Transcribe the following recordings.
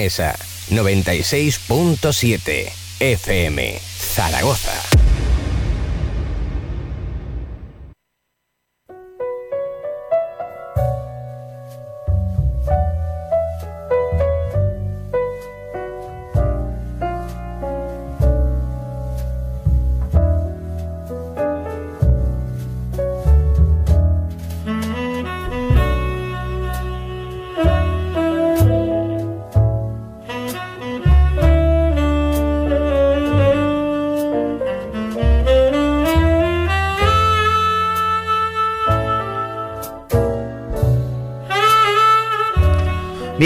Aragonesa 96.7 FM Zaragoza.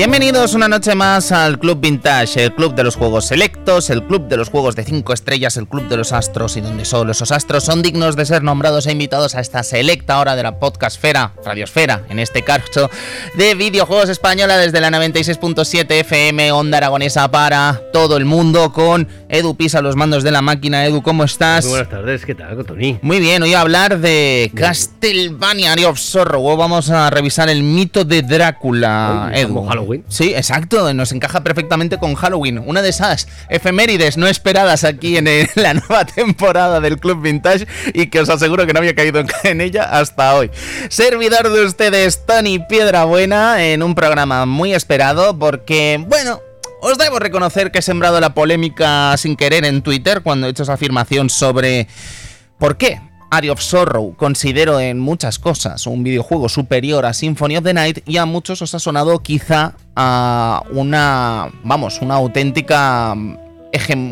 Bienvenidos una noche más al Club Vintage, el club de los juegos selectos, el club de los juegos de 5 estrellas, el club de los astros y donde solo esos astros son dignos de ser nombrados e invitados a esta selecta hora de la podcastfera, radiosfera, en este caso, de videojuegos española desde la 96.7 FM, onda aragonesa para todo el mundo con Edu Pisa los mandos de la máquina. Edu, ¿cómo estás? Muy buenas tardes, ¿qué tal, Tony? Muy bien, hoy a hablar de Castlevania of Sorrow. Vamos a revisar el mito de Drácula, Edu. Sí, exacto, nos encaja perfectamente con Halloween. Una de esas efemérides no esperadas aquí en la nueva temporada del Club Vintage y que os aseguro que no había caído en ella hasta hoy. Servidor de ustedes, Tony Piedrabuena, en un programa muy esperado porque, bueno, os debo reconocer que he sembrado la polémica sin querer en Twitter cuando he hecho esa afirmación sobre por qué Area of Sorrow considero en muchas cosas un videojuego superior a Symphony of the Night y a muchos os ha sonado quizá a una, vamos, una auténtica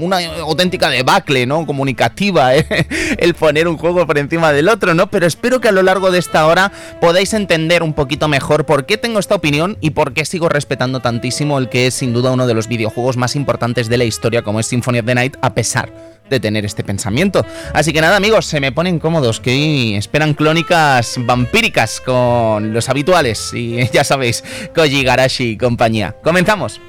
una auténtica debacle, ¿no? Comunicativa, ¿eh? el poner un juego por encima del otro, ¿no? Pero espero que a lo largo de esta hora podáis entender un poquito mejor por qué tengo esta opinión y por qué sigo respetando tantísimo el que es sin duda uno de los videojuegos más importantes de la historia como es Symphony of the Night, a pesar de tener este pensamiento. Así que nada, amigos, se me ponen cómodos, que esperan clónicas vampíricas con los habituales y ya sabéis, Koji Garashi y compañía. Comenzamos.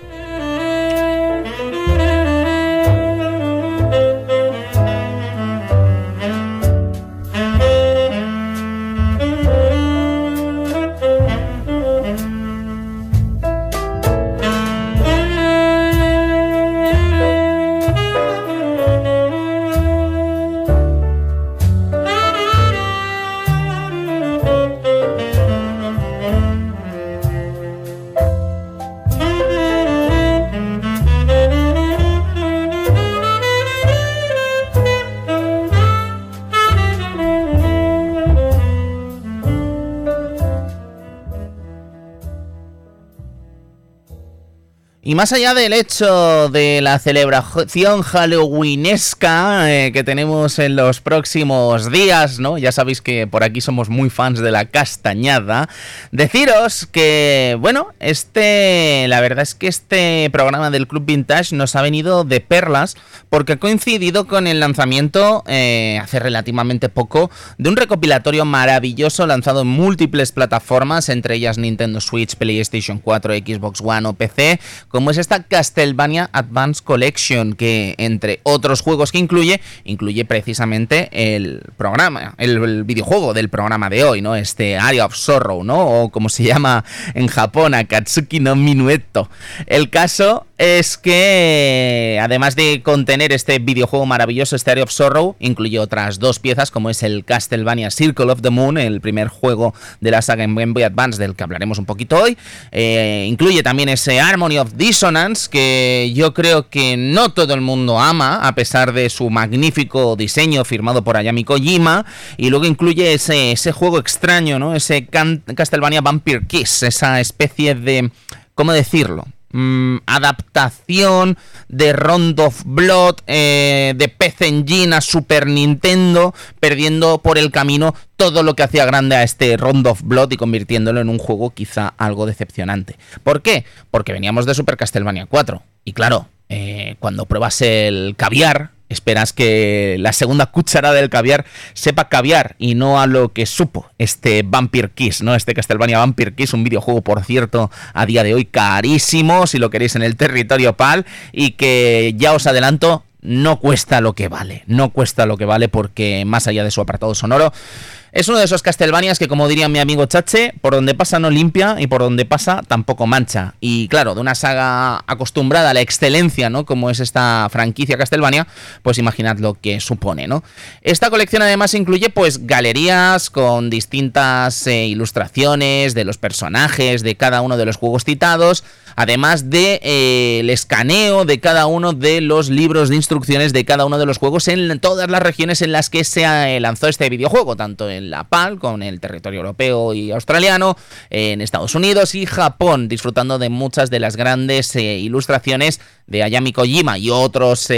Y más allá del hecho de la celebración halloweenesca eh, que tenemos en los próximos días, ¿no? Ya sabéis que por aquí somos muy fans de la castañada. Deciros que, bueno, este, la verdad es que este programa del Club Vintage nos ha venido de perlas porque ha coincidido con el lanzamiento eh, hace relativamente poco de un recopilatorio maravilloso lanzado en múltiples plataformas, entre ellas Nintendo Switch, PlayStation 4, Xbox One o PC como es esta Castlevania Advance Collection, que entre otros juegos que incluye, incluye precisamente el programa, el, videojuego del programa de hoy, ¿no? Este Area of Sorrow, ¿no? O como se llama en Japón, Akatsuki no Minueto. El caso es que además de contener este videojuego maravilloso, este Area of Sorrow, incluye otras dos piezas, como es el Castlevania Circle of the Moon, el primer juego de la saga en Game Boy Advance del que hablaremos un poquito hoy. Eh, incluye también ese Harmony of This que yo creo que no todo el mundo ama, a pesar de su magnífico diseño firmado por Ayami Kojima, y luego incluye ese, ese juego extraño, ¿no? Ese Castlevania Vampire Kiss, esa especie de... ¿Cómo decirlo? Mm, adaptación de Rondo of Blood, eh, de PC Engine a Super Nintendo, perdiendo por el camino todo lo que hacía grande a este Rondo of Blood y convirtiéndolo en un juego quizá algo decepcionante. ¿Por qué? Porque veníamos de Super Castlevania 4. Y claro, eh, cuando pruebas el caviar, esperas que la segunda cucharada del caviar sepa caviar y no a lo que supo este Vampire Kiss, ¿no? Este Castlevania Vampire Kiss, un videojuego, por cierto, a día de hoy carísimo, si lo queréis en el territorio PAL, y que ya os adelanto, no cuesta lo que vale, no cuesta lo que vale porque más allá de su apartado sonoro, Es uno de esos Castlevanias que, como diría mi amigo Chache, por donde pasa no limpia y por donde pasa tampoco mancha. Y claro, de una saga acostumbrada a la excelencia, ¿no? Como es esta franquicia Castlevania, pues imaginad lo que supone, ¿no? Esta colección además incluye pues galerías con distintas eh, ilustraciones de los personajes de cada uno de los juegos citados, además de eh, el escaneo de cada uno de los libros de instrucciones de cada uno de los juegos en todas las regiones en las que se eh, lanzó este videojuego, tanto en la PAL, con el territorio europeo y australiano, en Estados Unidos y Japón, disfrutando de muchas de las grandes eh, ilustraciones de Ayami Kojima y otros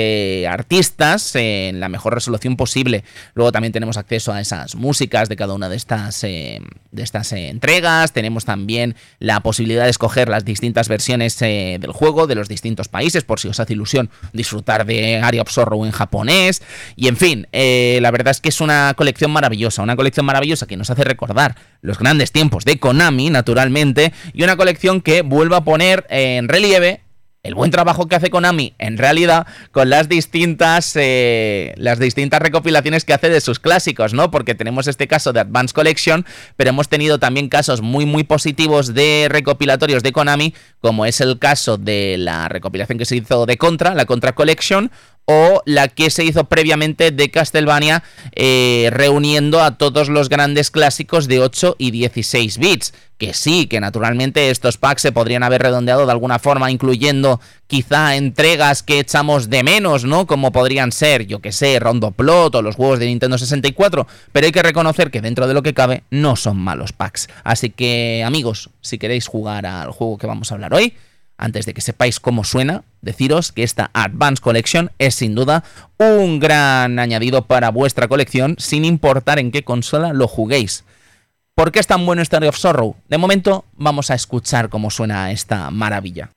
artistas en la mejor resolución posible. Luego también tenemos acceso a esas músicas de cada una de estas, de estas entregas. Tenemos también la posibilidad de escoger las distintas versiones del juego de los distintos países, por si os hace ilusión disfrutar de Area of Sorrow en japonés. Y en fin, la verdad es que es una colección maravillosa, una colección maravillosa que nos hace recordar los grandes tiempos de Konami, naturalmente, y una colección que vuelve a poner en relieve el buen trabajo que hace Konami en realidad con las distintas eh, las distintas recopilaciones que hace de sus clásicos, ¿no? Porque tenemos este caso de Advance Collection, pero hemos tenido también casos muy muy positivos de recopilatorios de Konami, como es el caso de la recopilación que se hizo de Contra, la Contra Collection, o la que se hizo previamente de Castlevania eh, reuniendo a todos los grandes clásicos de 8 y 16 bits. Que sí, que naturalmente estos packs se podrían haber redondeado de alguna forma, incluyendo quizá entregas que echamos de menos, ¿no? Como podrían ser, yo que sé, Rondo Plot o los juegos de Nintendo 64. Pero hay que reconocer que dentro de lo que cabe no son malos packs. Así que amigos, si queréis jugar al juego que vamos a hablar hoy, antes de que sepáis cómo suena, deciros que esta Advance Collection es sin duda un gran añadido para vuestra colección, sin importar en qué consola lo juguéis. ¿Por qué es tan bueno Story of Sorrow? De momento vamos a escuchar cómo suena esta maravilla.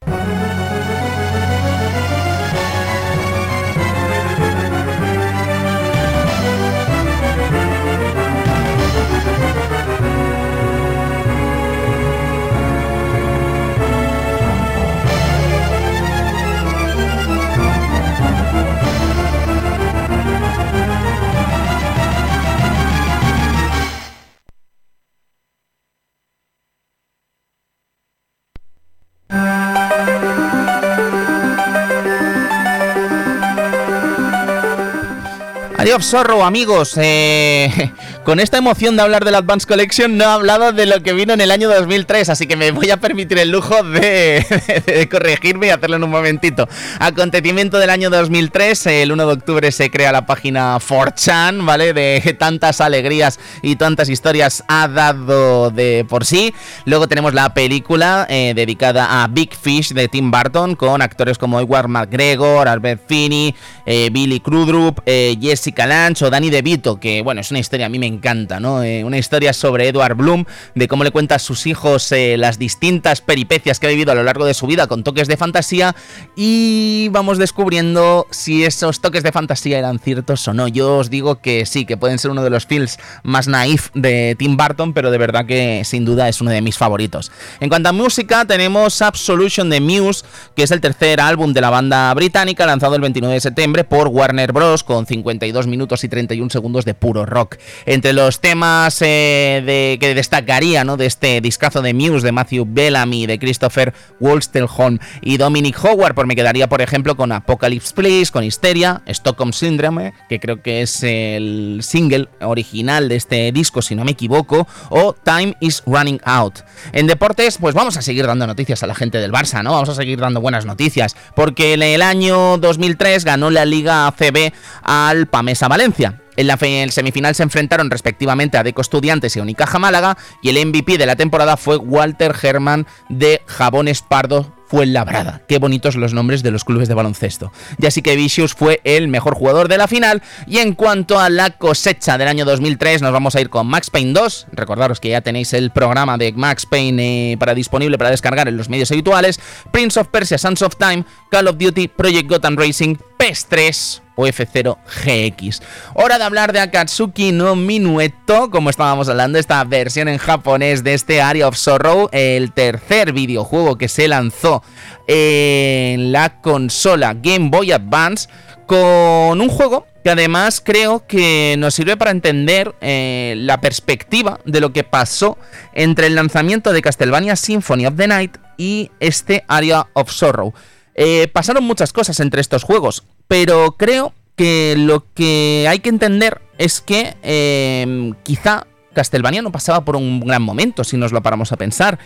Adiós, zorro, amigos. Eh, con esta emoción de hablar del Advance Collection no he hablado de lo que vino en el año 2003, así que me voy a permitir el lujo de, corregirme y hacerlo en un momentito. Acontecimiento del año 2003, el 1 de octubre se crea la página 4chan, ¿vale? De tantas alegrías y tantas historias ha dado de por sí. Luego tenemos la película eh, dedicada a Big Fish de Tim Burton con actores como Edward McGregor, Albert Finney, eh, Billy Crudup, eh, Jessica o Danny DeVito, que bueno, es una historia a mí me encanta, ¿no? Eh, una historia sobre Edward Bloom, de cómo le cuenta a sus hijos eh, las distintas peripecias que ha vivido a lo largo de su vida con toques de fantasía y vamos descubriendo si esos toques de fantasía eran ciertos o no. Yo os digo que sí, que pueden ser uno de los films más naif de Tim Burton, pero de verdad que sin duda es uno de mis favoritos. En cuanto a música, tenemos Absolution de Muse, que es el tercer álbum de la banda británica lanzado el 29 de septiembre por Warner Bros. con 52 minutos y 31 segundos de puro rock. Entre los temas eh, que destacaría ¿no? de este discazo de Muse de Matthew Bellamy, de Christopher Wolstelholm y Dominic Howard, pues me quedaría, por ejemplo, con Apocalypse Please, con Hysteria, Stockholm Syndrome, que creo que es el single original de este disco, si no me equivoco, o Time is Running Out. En deportes, pues vamos a seguir dando noticias a la gente del Barça, ¿no? Vamos a seguir dando buenas noticias, porque en el año 2003 ganó la Liga ACB al Pamesa Valencia. En la semifinal se enfrentaron respectivamente a Deco Estudiantes y a Unicaja Málaga y el MVP de la temporada fue Walter Herman de Jabones Pardo fue Labrada. Qué bonitos los nombres de los clubes de baloncesto. Ya así que Vicious fue el mejor jugador de la final. Y en cuanto a la cosecha del año 2003, nos vamos a ir con Max Payne 2. Recordaros que ya tenéis el programa de Max Payne eh, para disponible para descargar en los medios habituales. Prince of Persia, Sons of Time, Call of Duty, Project Gotham Racing, PES 3 o F0 GX. Hora de hablar de Akatsuki no Minueto, como estábamos hablando, esta versión en japonés de este Area of Sorrow, el tercer videojuego que se lanzó en la consola Game Boy Advance con un juego que además creo que nos sirve para entender eh, la perspectiva de lo que pasó entre el lanzamiento de Castlevania Symphony of the Night y este Area of Sorrow. Eh, pasaron muchas cosas entre estos juegos, pero creo que lo que hay que entender es que eh, quizá Castlevania no pasaba por un gran momento, si nos lo paramos a pensar.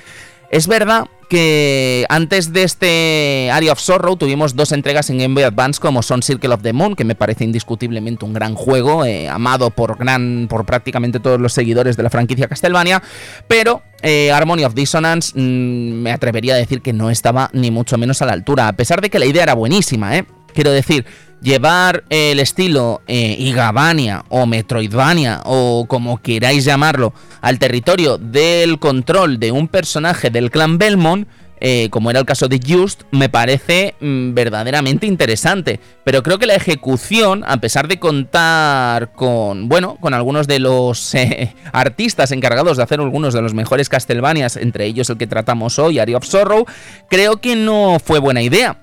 Es verdad que antes de este Area of Sorrow tuvimos dos entregas en Game Boy Advance como son Circle of the Moon, que me parece indiscutiblemente un gran juego, eh, amado por, gran, por prácticamente todos los seguidores de la franquicia Castlevania, pero eh, Harmony of Dissonance mm, me atrevería a decir que no estaba ni mucho menos a la altura, a pesar de que la idea era buenísima, ¿eh? Quiero decir, llevar el estilo eh, Igavania o Metroidvania o como queráis llamarlo al territorio del control de un personaje del clan Belmont, eh, como era el caso de Just, me parece mm, verdaderamente interesante. Pero creo que la ejecución, a pesar de contar con, bueno, con algunos de los eh, artistas encargados de hacer algunos de los mejores Castlevanias, entre ellos el que tratamos hoy, Area of Sorrow, creo que no fue buena idea.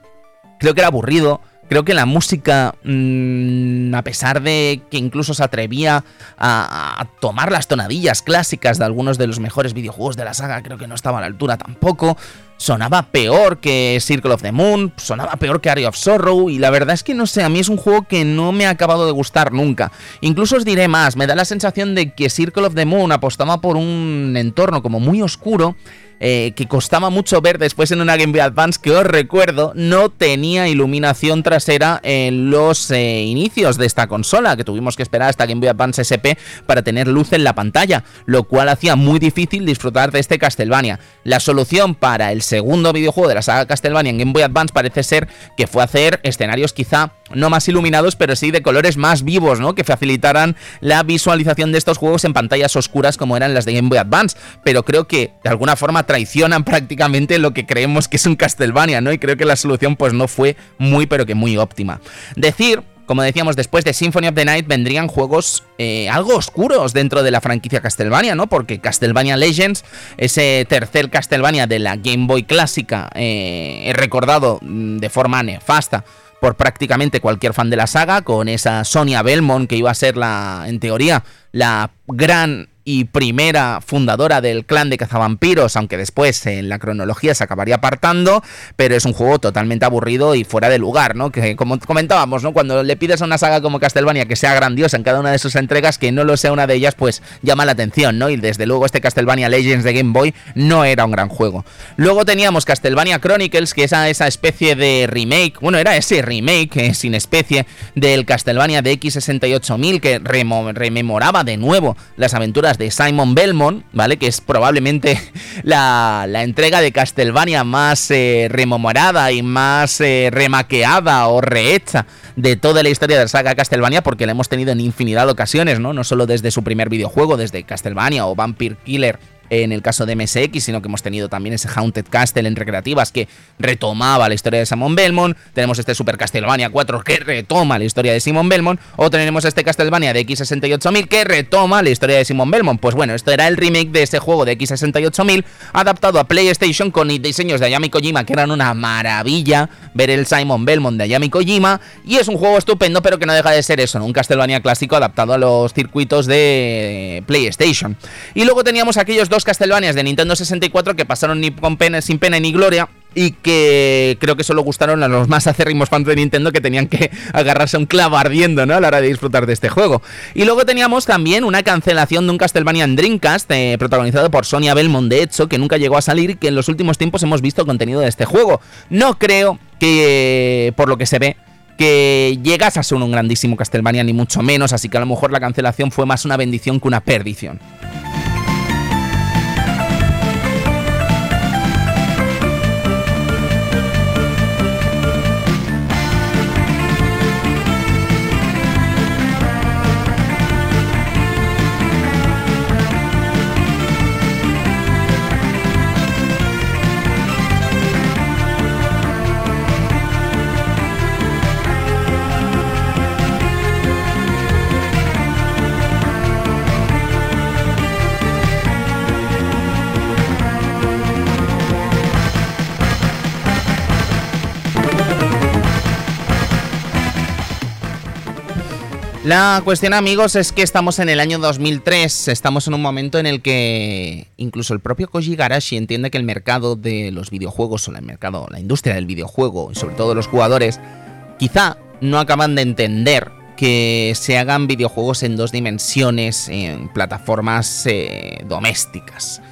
Creo que era aburrido, Creo que la música, mm, a pesar de que incluso se atrevía a, tomar las tonadillas clásicas de algunos de los mejores videojuegos de la saga, creo que no estaba a la altura tampoco. Sonaba peor que Circle of the Moon, sonaba peor que Area of Sorrow, y la verdad es que no sé, a mí es un juego que no me ha acabado de gustar nunca. Incluso os diré más, me da la sensación de que Circle of the Moon apostaba por un entorno como muy oscuro eh, que costaba mucho ver después en una Game Boy Advance que os recuerdo no tenía iluminación trasera en los eh, inicios de esta consola, que tuvimos que esperar hasta Game Boy Advance SP para tener luz en la pantalla, lo cual hacía muy difícil disfrutar de este Castlevania. La solución para el segundo videojuego de la saga Castlevania en Game Boy Advance parece ser que fue hacer escenarios quizá no más iluminados, pero sí de colores más vivos, ¿no? Que facilitaran la visualización de estos juegos en pantallas oscuras como eran las de Game Boy Advance. Pero creo que de alguna forma traicionan prácticamente lo que creemos que es un Castlevania, ¿no? Y creo que la solución pues no fue muy pero que muy óptima. Decir como decíamos, después de Symphony of the Night vendrían juegos eh, algo oscuros dentro de la franquicia Castlevania, ¿no? Porque Castlevania Legends, ese tercer Castlevania de la Game Boy clásica, eh, recordado mm, de forma nefasta por prácticamente cualquier fan de la saga, con esa Sonia Belmont que iba a ser la, en teoría, la gran y primera fundadora del clan de cazavampiros, aunque después en la cronología se acabaría apartando, pero es un juego totalmente aburrido y fuera de lugar, ¿no? Que como comentábamos, ¿no? Cuando le pides a una saga como Castlevania que sea grandiosa en cada una de sus entregas, que no lo sea una de ellas, pues llama la atención, ¿no? Y desde luego este Castlevania Legends de Game Boy no era un gran juego. Luego teníamos Castlevania Chronicles, que es esa especie de remake, bueno, era ese remake eh, sin especie del Castlevania de X68000 que rememoraba de nuevo las aventuras de Simon Belmont, ¿vale? Que es probablemente la, entrega de Castlevania más eh, rememorada y más eh, remaqueada o rehecha de toda la historia de la saga Castlevania, porque la hemos tenido en infinidad de ocasiones, ¿no? No solo desde su primer videojuego, desde Castlevania o Vampire Killer en el caso de MSX, sino que hemos tenido también ese Haunted Castle en recreativas que retomaba la historia de Simon Belmont. Tenemos este Super Castlevania 4 que retoma la historia de Simon Belmont. O tenemos este Castlevania de X68000 que retoma la historia de Simon Belmont. Pues bueno, esto era el remake de ese juego de X68000 adaptado a PlayStation con diseños de Ayami Kojima que eran una maravilla ver el Simon Belmont de Ayami Kojima. Y es un juego estupendo, pero que no deja de ser eso, un Castlevania clásico adaptado a los circuitos de PlayStation. Y luego teníamos aquellos dos Castlevanias de Nintendo 64 que pasaron ni con pena, sin pena ni gloria y que creo que solo gustaron a los más acérrimos fans de Nintendo que tenían que agarrarse un clavo ardiendo, ¿no? A la hora de disfrutar de este juego. Y luego teníamos también una cancelación de un Castlevania en Dreamcast, eh, protagonizado por Sonia Belmont, de hecho, que nunca llegó a salir y que en los últimos tiempos hemos visto contenido de este juego. No creo que, por lo que se ve, que llegas a ser un grandísimo Castlevania, ni mucho menos, así que a lo mejor la cancelación fue más una bendición que una perdición. La cuestión, amigos, es que estamos en el año 2003, estamos en un momento en el que incluso el propio Koji Garashi entiende que el mercado de los videojuegos o el mercado, la industria del videojuego y sobre todo los jugadores, quizá no acaban de entender que se hagan videojuegos en dos dimensiones en plataformas eh, domésticas.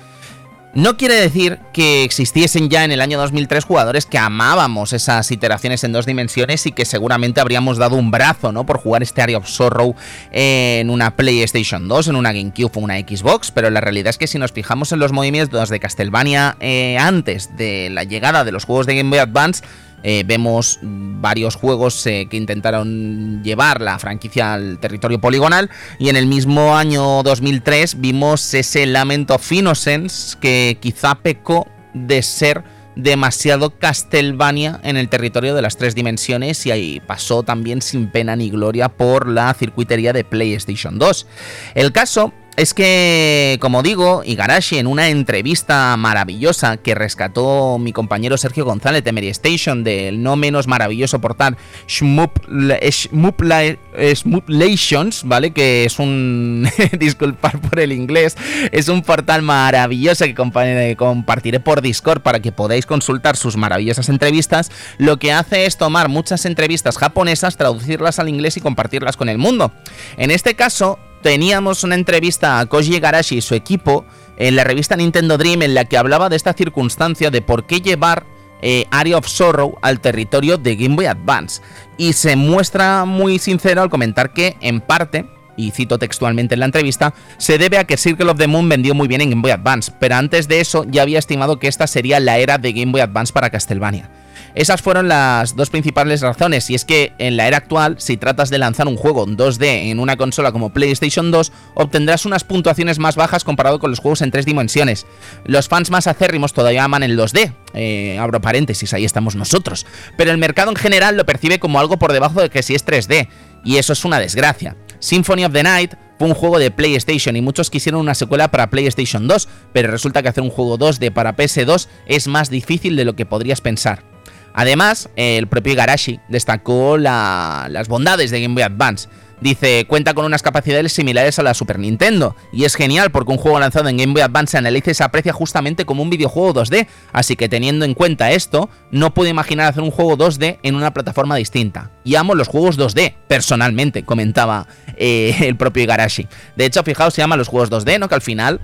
No quiere decir que existiesen ya en el año 2003 jugadores que amábamos esas iteraciones en dos dimensiones y que seguramente habríamos dado un brazo, ¿no? Por jugar este Area of Sorrow en una PlayStation 2, en una GameCube o una Xbox, pero la realidad es que si nos fijamos en los movimientos de Castlevania eh, antes de la llegada de los juegos de Game Boy Advance, eh, vemos varios juegos eh, que intentaron llevar la franquicia al territorio poligonal y en el mismo año 2003 vimos ese Lament of Innocence que quizá pecó de ser demasiado Castlevania en el territorio de las tres dimensiones y ahí pasó también sin pena ni gloria por la circuitería de PlayStation 2. El caso es que, como digo, Igarashi en una entrevista maravillosa que rescató mi compañero Sergio González de Mary Station del no menos maravilloso portal Shmooplations, ¿vale? Que es un... disculpar por el inglés, es un portal maravilloso que compartiré por Discord para que podáis consultar sus maravillosas entrevistas. Lo que hace es tomar muchas entrevistas japonesas, traducirlas al inglés y compartirlas con el mundo. En este caso, teníamos una entrevista a Koji Garashi y su equipo en la revista Nintendo Dream en la que hablaba de esta circunstancia de por qué llevar eh, Area of Sorrow al territorio de Game Boy Advance. Y se muestra muy sincero al comentar que, en parte, y cito textualmente en la entrevista, se debe a que Circle of the Moon vendió muy bien en Game Boy Advance, pero antes de eso ya había estimado que esta sería la era de Game Boy Advance para Castlevania. Esas fueron las dos principales razones, y es que en la era actual, si tratas de lanzar un juego 2D en una consola como PlayStation 2, obtendrás unas puntuaciones más bajas comparado con los juegos en tres dimensiones. Los fans más acérrimos todavía aman el 2D, eh, abro paréntesis, ahí estamos nosotros, pero el mercado en general lo percibe como algo por debajo de que si es 3D, y eso es una desgracia. Symphony of the Night fue un juego de PlayStation y muchos quisieron una secuela para PlayStation 2, pero resulta que hacer un juego 2D para PS2 es más difícil de lo que podrías pensar. Además, el propio Igarashi destacó las bondades de Game Boy Advance. Dice, cuenta con unas capacidades similares a la Super Nintendo. Y es genial porque un juego lanzado en Game Boy Advance se analiza y se aprecia justamente como un videojuego 2D. Así que teniendo en cuenta esto, no puedo imaginar hacer un juego 2D en una plataforma distinta. Y amo los juegos 2D, personalmente, comentaba eh, el propio Igarashi. De hecho, fijaos, se llama los juegos 2D, ¿no? Que al final,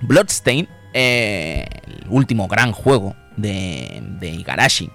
Bloodstain, eh, el último gran juego de, de Igarashi,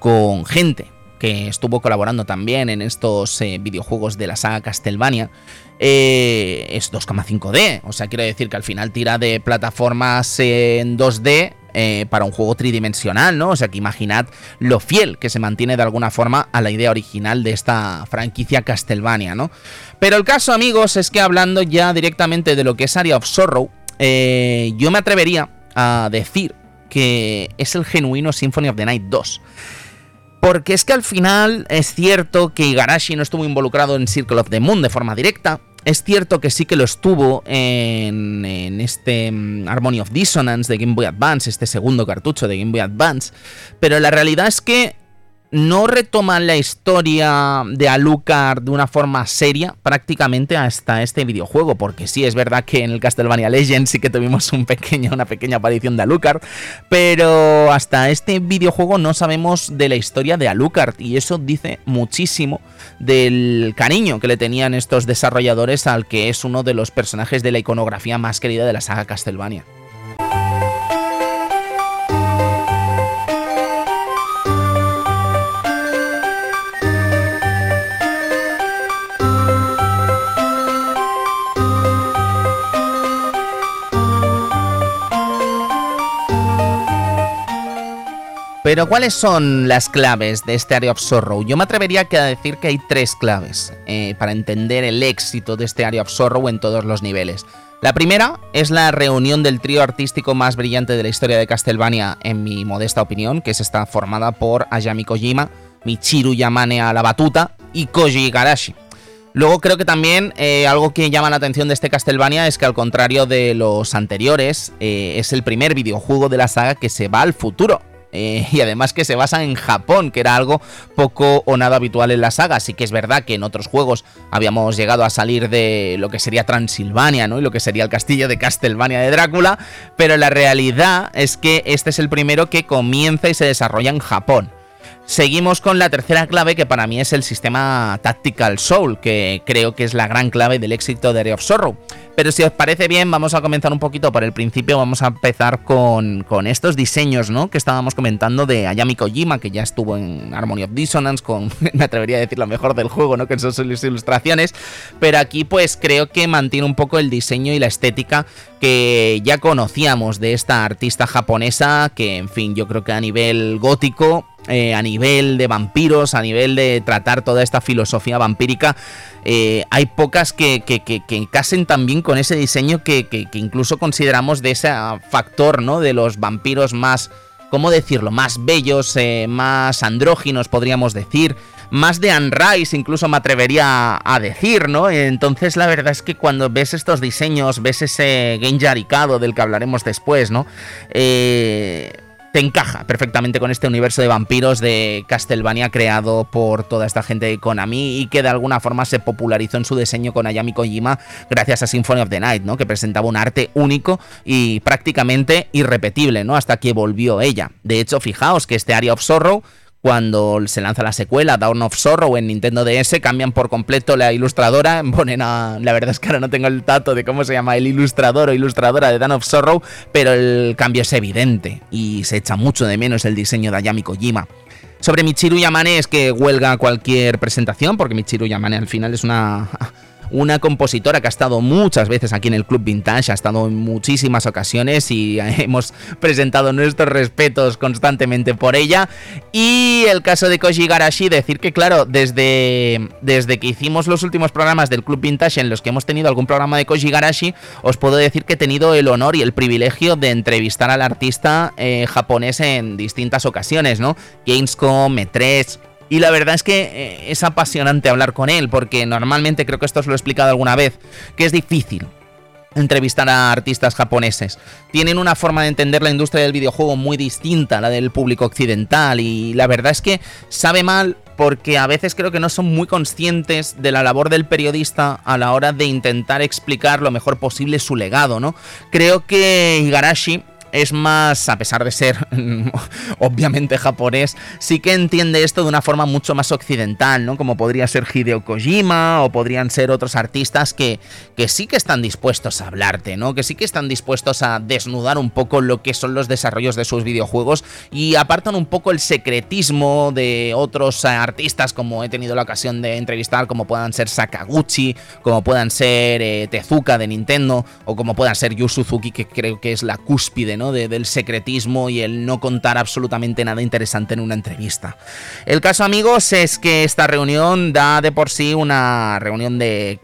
con gente que estuvo colaborando también en estos eh, videojuegos de la saga Castlevania, eh, es 2,5D. O sea, quiero decir que al final tira de plataformas en 2D eh, para un juego tridimensional, ¿no? O sea, que imaginad lo fiel que se mantiene de alguna forma a la idea original de esta franquicia Castlevania, ¿no? Pero el caso, amigos, es que hablando ya directamente de lo que es Area of Sorrow, yo me atrevería a decir que es el genuino Symphony of the Night 2. Porque es que al final es cierto que Igarashi no estuvo involucrado en Circle of the Moon de forma directa. Es cierto que sí que lo estuvo en, este mm, Harmony of Dissonance de Game Boy Advance, este segundo cartucho de Game Boy Advance. Pero la realidad es que no retoman la historia de Alucard de una forma seria prácticamente hasta este videojuego, porque sí es verdad que en el Castlevania Legends sí que tuvimos una pequeña aparición de Alucard, pero hasta este videojuego no sabemos de la historia de Alucard y eso dice muchísimo del cariño que le tenían estos desarrolladores al que es uno de los personajes de la iconografía más querida de la saga Castlevania. Pero ¿cuáles son las claves de este Area of Sorrow? Yo me atrevería a decir que hay tres claves eh, para entender el éxito de este Area of Sorrow en todos los niveles. La primera es la reunión del trío artístico más brillante de la historia de Castlevania, en mi modesta opinión, que es esta formada por Ayami Kojima, Michiru Yamane a la batuta y Koji Igarashi. Luego creo que también eh, algo que llama la atención de este Castlevania es que al contrario de los anteriores, eh, es el primer videojuego de la saga que se va al futuro eh, y además que se basa en Japón, que era algo poco o nada habitual en la saga. Así que es verdad que en otros juegos habíamos llegado a salir de lo que sería Transilvania, ¿no? Y lo que sería el castillo de Castlevania de Drácula, pero la realidad es que este es el primero que comienza y se desarrolla en Japón. Seguimos con la tercera clave que para mí es el sistema Tactical Soul, que creo que es la gran clave del éxito de Area of Sorrow. Pero si os parece bien, vamos a comenzar un poquito por el principio, vamos a empezar con, estos diseños, ¿no? Que estábamos comentando de Ayami Kojima, que ya estuvo en Harmony of Dissonance, con, me atrevería a decir lo mejor del juego, ¿no? Que son sus ilustraciones, pero aquí pues creo que mantiene un poco el diseño y la estética que ya conocíamos de esta artista japonesa, que en fin, yo creo que a nivel gótico eh, a nivel de vampiros, a nivel de tratar toda esta filosofía vampírica, eh, hay pocas que, que, casen también con ese diseño que, incluso consideramos de ese factor, ¿no? De los vampiros más, ¿cómo decirlo? Más bellos, eh, más andróginos, podríamos decir. Más de Unrise, incluso me atrevería a decir, ¿no? Entonces, la verdad es que cuando ves estos diseños, ves ese Genjaricado del que hablaremos después, ¿no? Eh te encaja perfectamente con este universo de vampiros de Castlevania creado por toda esta gente de Konami y que de alguna forma se popularizó en su diseño con Ayami Kojima gracias a Symphony of the Night, ¿no? Que presentaba un arte único y prácticamente irrepetible, ¿no? Hasta que volvió ella. De hecho, fijaos que este Area of Sorrow cuando se lanza la secuela Dawn of Sorrow en Nintendo DS cambian por completo la ilustradora, ponen la verdad es que ahora no tengo el dato de cómo se llama el ilustrador o ilustradora de Dawn of Sorrow, pero el cambio es evidente y se echa mucho de menos el diseño de Ayami Kojima. Sobre Michiru Yamane es que huelga cualquier presentación porque Michiru Yamane al final es una una compositora que ha estado muchas veces aquí en el Club Vintage, ha estado en muchísimas ocasiones y hemos presentado nuestros respetos constantemente por ella. Y el caso de Koji Garashi, decir que claro, desde, desde que hicimos los últimos programas del Club Vintage en los que hemos tenido algún programa de Koji Garashi, os puedo decir que he tenido el honor y el privilegio de entrevistar al artista eh, japonés en distintas ocasiones, ¿no? Gamescom, E3, y la verdad es que eh, es apasionante hablar con él, porque normalmente, creo que esto os lo he explicado alguna vez, que es difícil entrevistar a artistas japoneses. Tienen una forma de entender la industria del videojuego muy distinta a la del público occidental y la verdad es que sabe mal porque a veces creo que no son muy conscientes de la labor del periodista a la hora de intentar explicar lo mejor posible su legado, ¿no? Creo que Igarashi es más, a pesar de ser obviamente japonés, sí que entiende esto de una forma mucho más occidental, ¿no? Como podría ser Hideo Kojima o podrían ser otros artistas que, que sí que están dispuestos a hablarte, ¿no? Que sí que están dispuestos a desnudar un poco lo que son los desarrollos de sus videojuegos y apartan un poco el secretismo de otros artistas como he tenido la ocasión de entrevistar, como puedan ser Sakaguchi, como puedan ser eh, Tezuka de Nintendo o como puedan ser Yu Suzuki, que creo que es la cúspide del secretismo y el no contar absolutamente nada interesante en una entrevista. El caso, amigos, es que esta reunión da de por sí una reunión de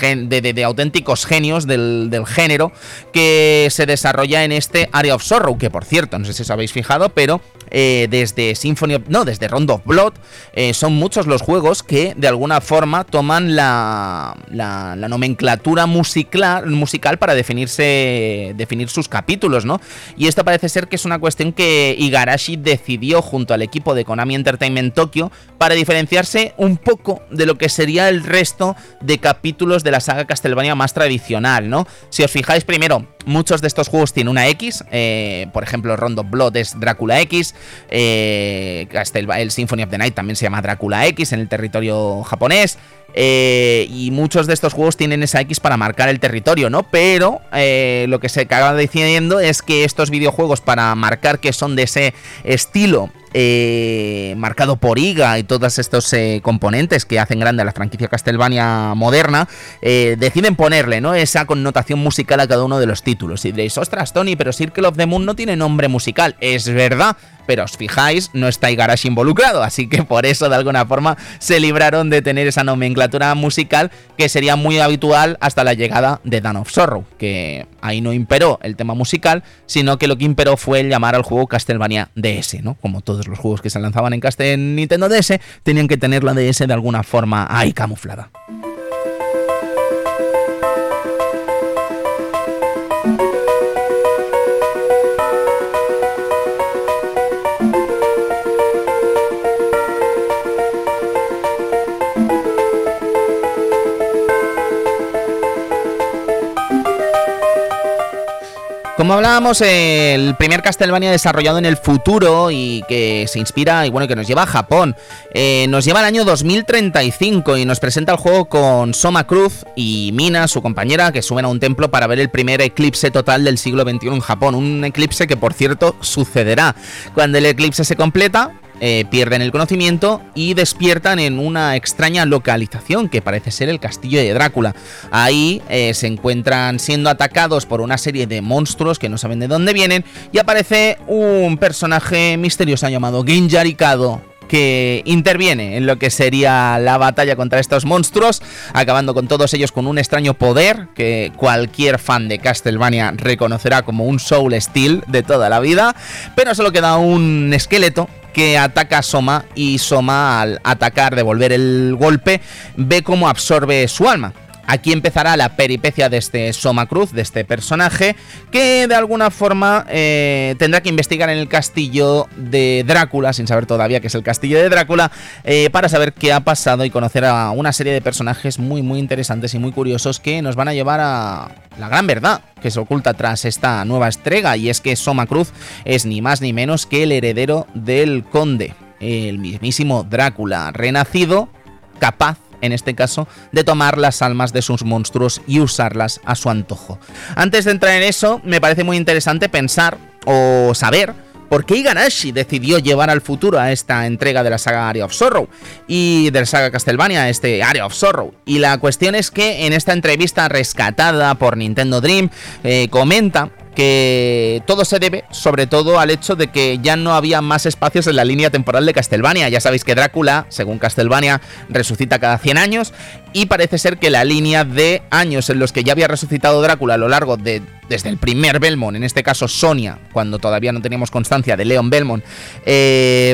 de, auténticos genios del, género que se desarrolla en este Area of Sorrow, que por cierto, no sé si os habéis fijado, pero eh, desde Symphony no, desde Round of Blood, eh, son muchos los juegos que de alguna forma toman la, la, nomenclatura musical, musical para definirse, definir sus capítulos, ¿no? Y esto parece ser que es una cuestión que Igarashi decidió junto al equipo de Konami Entertainment Tokyo para diferenciarse un poco de lo que sería el resto de capítulos de la saga Castlevania más tradicional, ¿no? Si os fijáis primero, muchos de estos juegos tienen una X, eh, por ejemplo, Rondo Blood es Drácula X, eh, el Symphony of the Night también se llama Drácula X en el territorio japonés. Eh, y muchos de estos juegos tienen esa X para marcar el territorio, ¿no? Pero lo que se acaba diciendo es que estos videojuegos para marcar que son de ese estilo eh, marcado por IGA y todos estos eh, componentes que hacen grande a la franquicia Castlevania moderna, eh, deciden ponerle ¿no? esa connotación musical a cada uno de los títulos. Y diréis, ostras, Tony, pero Circle of the Moon no tiene nombre musical. Es verdad, pero os fijáis, no está Igarashi involucrado, así que por eso de alguna forma se libraron de tener esa nomenclatura musical que sería muy habitual hasta la llegada de Dan of Sorrow, que ahí no imperó el tema musical, sino que lo que imperó fue el llamar al juego Castlevania DS, ¿no? Como todos los juegos que se lanzaban en, en Nintendo DS, tenían que tener la DS de alguna forma ahí camuflada. Como hablábamos, el primer Castlevania desarrollado en el futuro y que se inspira y bueno, que nos lleva a Japón. Eh, nos lleva al año 2035 y nos presenta el juego con Soma Cruz y Mina, su compañera, que suben a un templo para ver el primer eclipse total del siglo XXI en Japón. Un eclipse que, por cierto, sucederá. Cuando el eclipse se completa, eh, pierden el conocimiento y despiertan en una extraña localización que parece ser el castillo de Drácula. Ahí eh, se encuentran siendo atacados por una serie de monstruos que no saben de dónde vienen y aparece un personaje misterioso llamado Ginjarikado que interviene en lo que sería la batalla contra estos monstruos, acabando con todos ellos con un extraño poder que cualquier fan de Castlevania reconocerá como un Soul Steel de toda la vida, pero solo queda un esqueleto que ataca a Soma y Soma al atacar, devolver el golpe, ve cómo absorbe su alma. Aquí empezará la peripecia de este Soma Cruz, de este personaje, que de alguna forma eh, tendrá que investigar en el castillo de Drácula, sin saber todavía que es el castillo de Drácula, eh, para saber qué ha pasado y conocer a una serie de personajes muy muy interesantes y muy curiosos que nos van a llevar a la gran verdad que se oculta tras esta nueva estrega, y es que Soma Cruz es ni más ni menos que el heredero del conde, el mismísimo Drácula, renacido, capaz en este caso, de tomar las almas de sus monstruos y usarlas a su antojo. Antes de entrar en eso, me parece muy interesante pensar o saber por qué Igarashi decidió llevar al futuro a esta entrega de la saga Area of Sorrow y de la saga Castlevania, este Area of Sorrow. Y la cuestión es que en esta entrevista rescatada por Nintendo Dream eh, comenta que todo se debe sobre todo al hecho de que ya no había más espacios en la línea temporal de Castlevania. Ya sabéis que Drácula, según Castlevania, resucita cada 100 años y parece ser que la línea de años en los que ya había resucitado Drácula a lo largo de desde el primer Belmont, en este caso Sonia, cuando todavía no teníamos constancia de Leon Belmont, eh,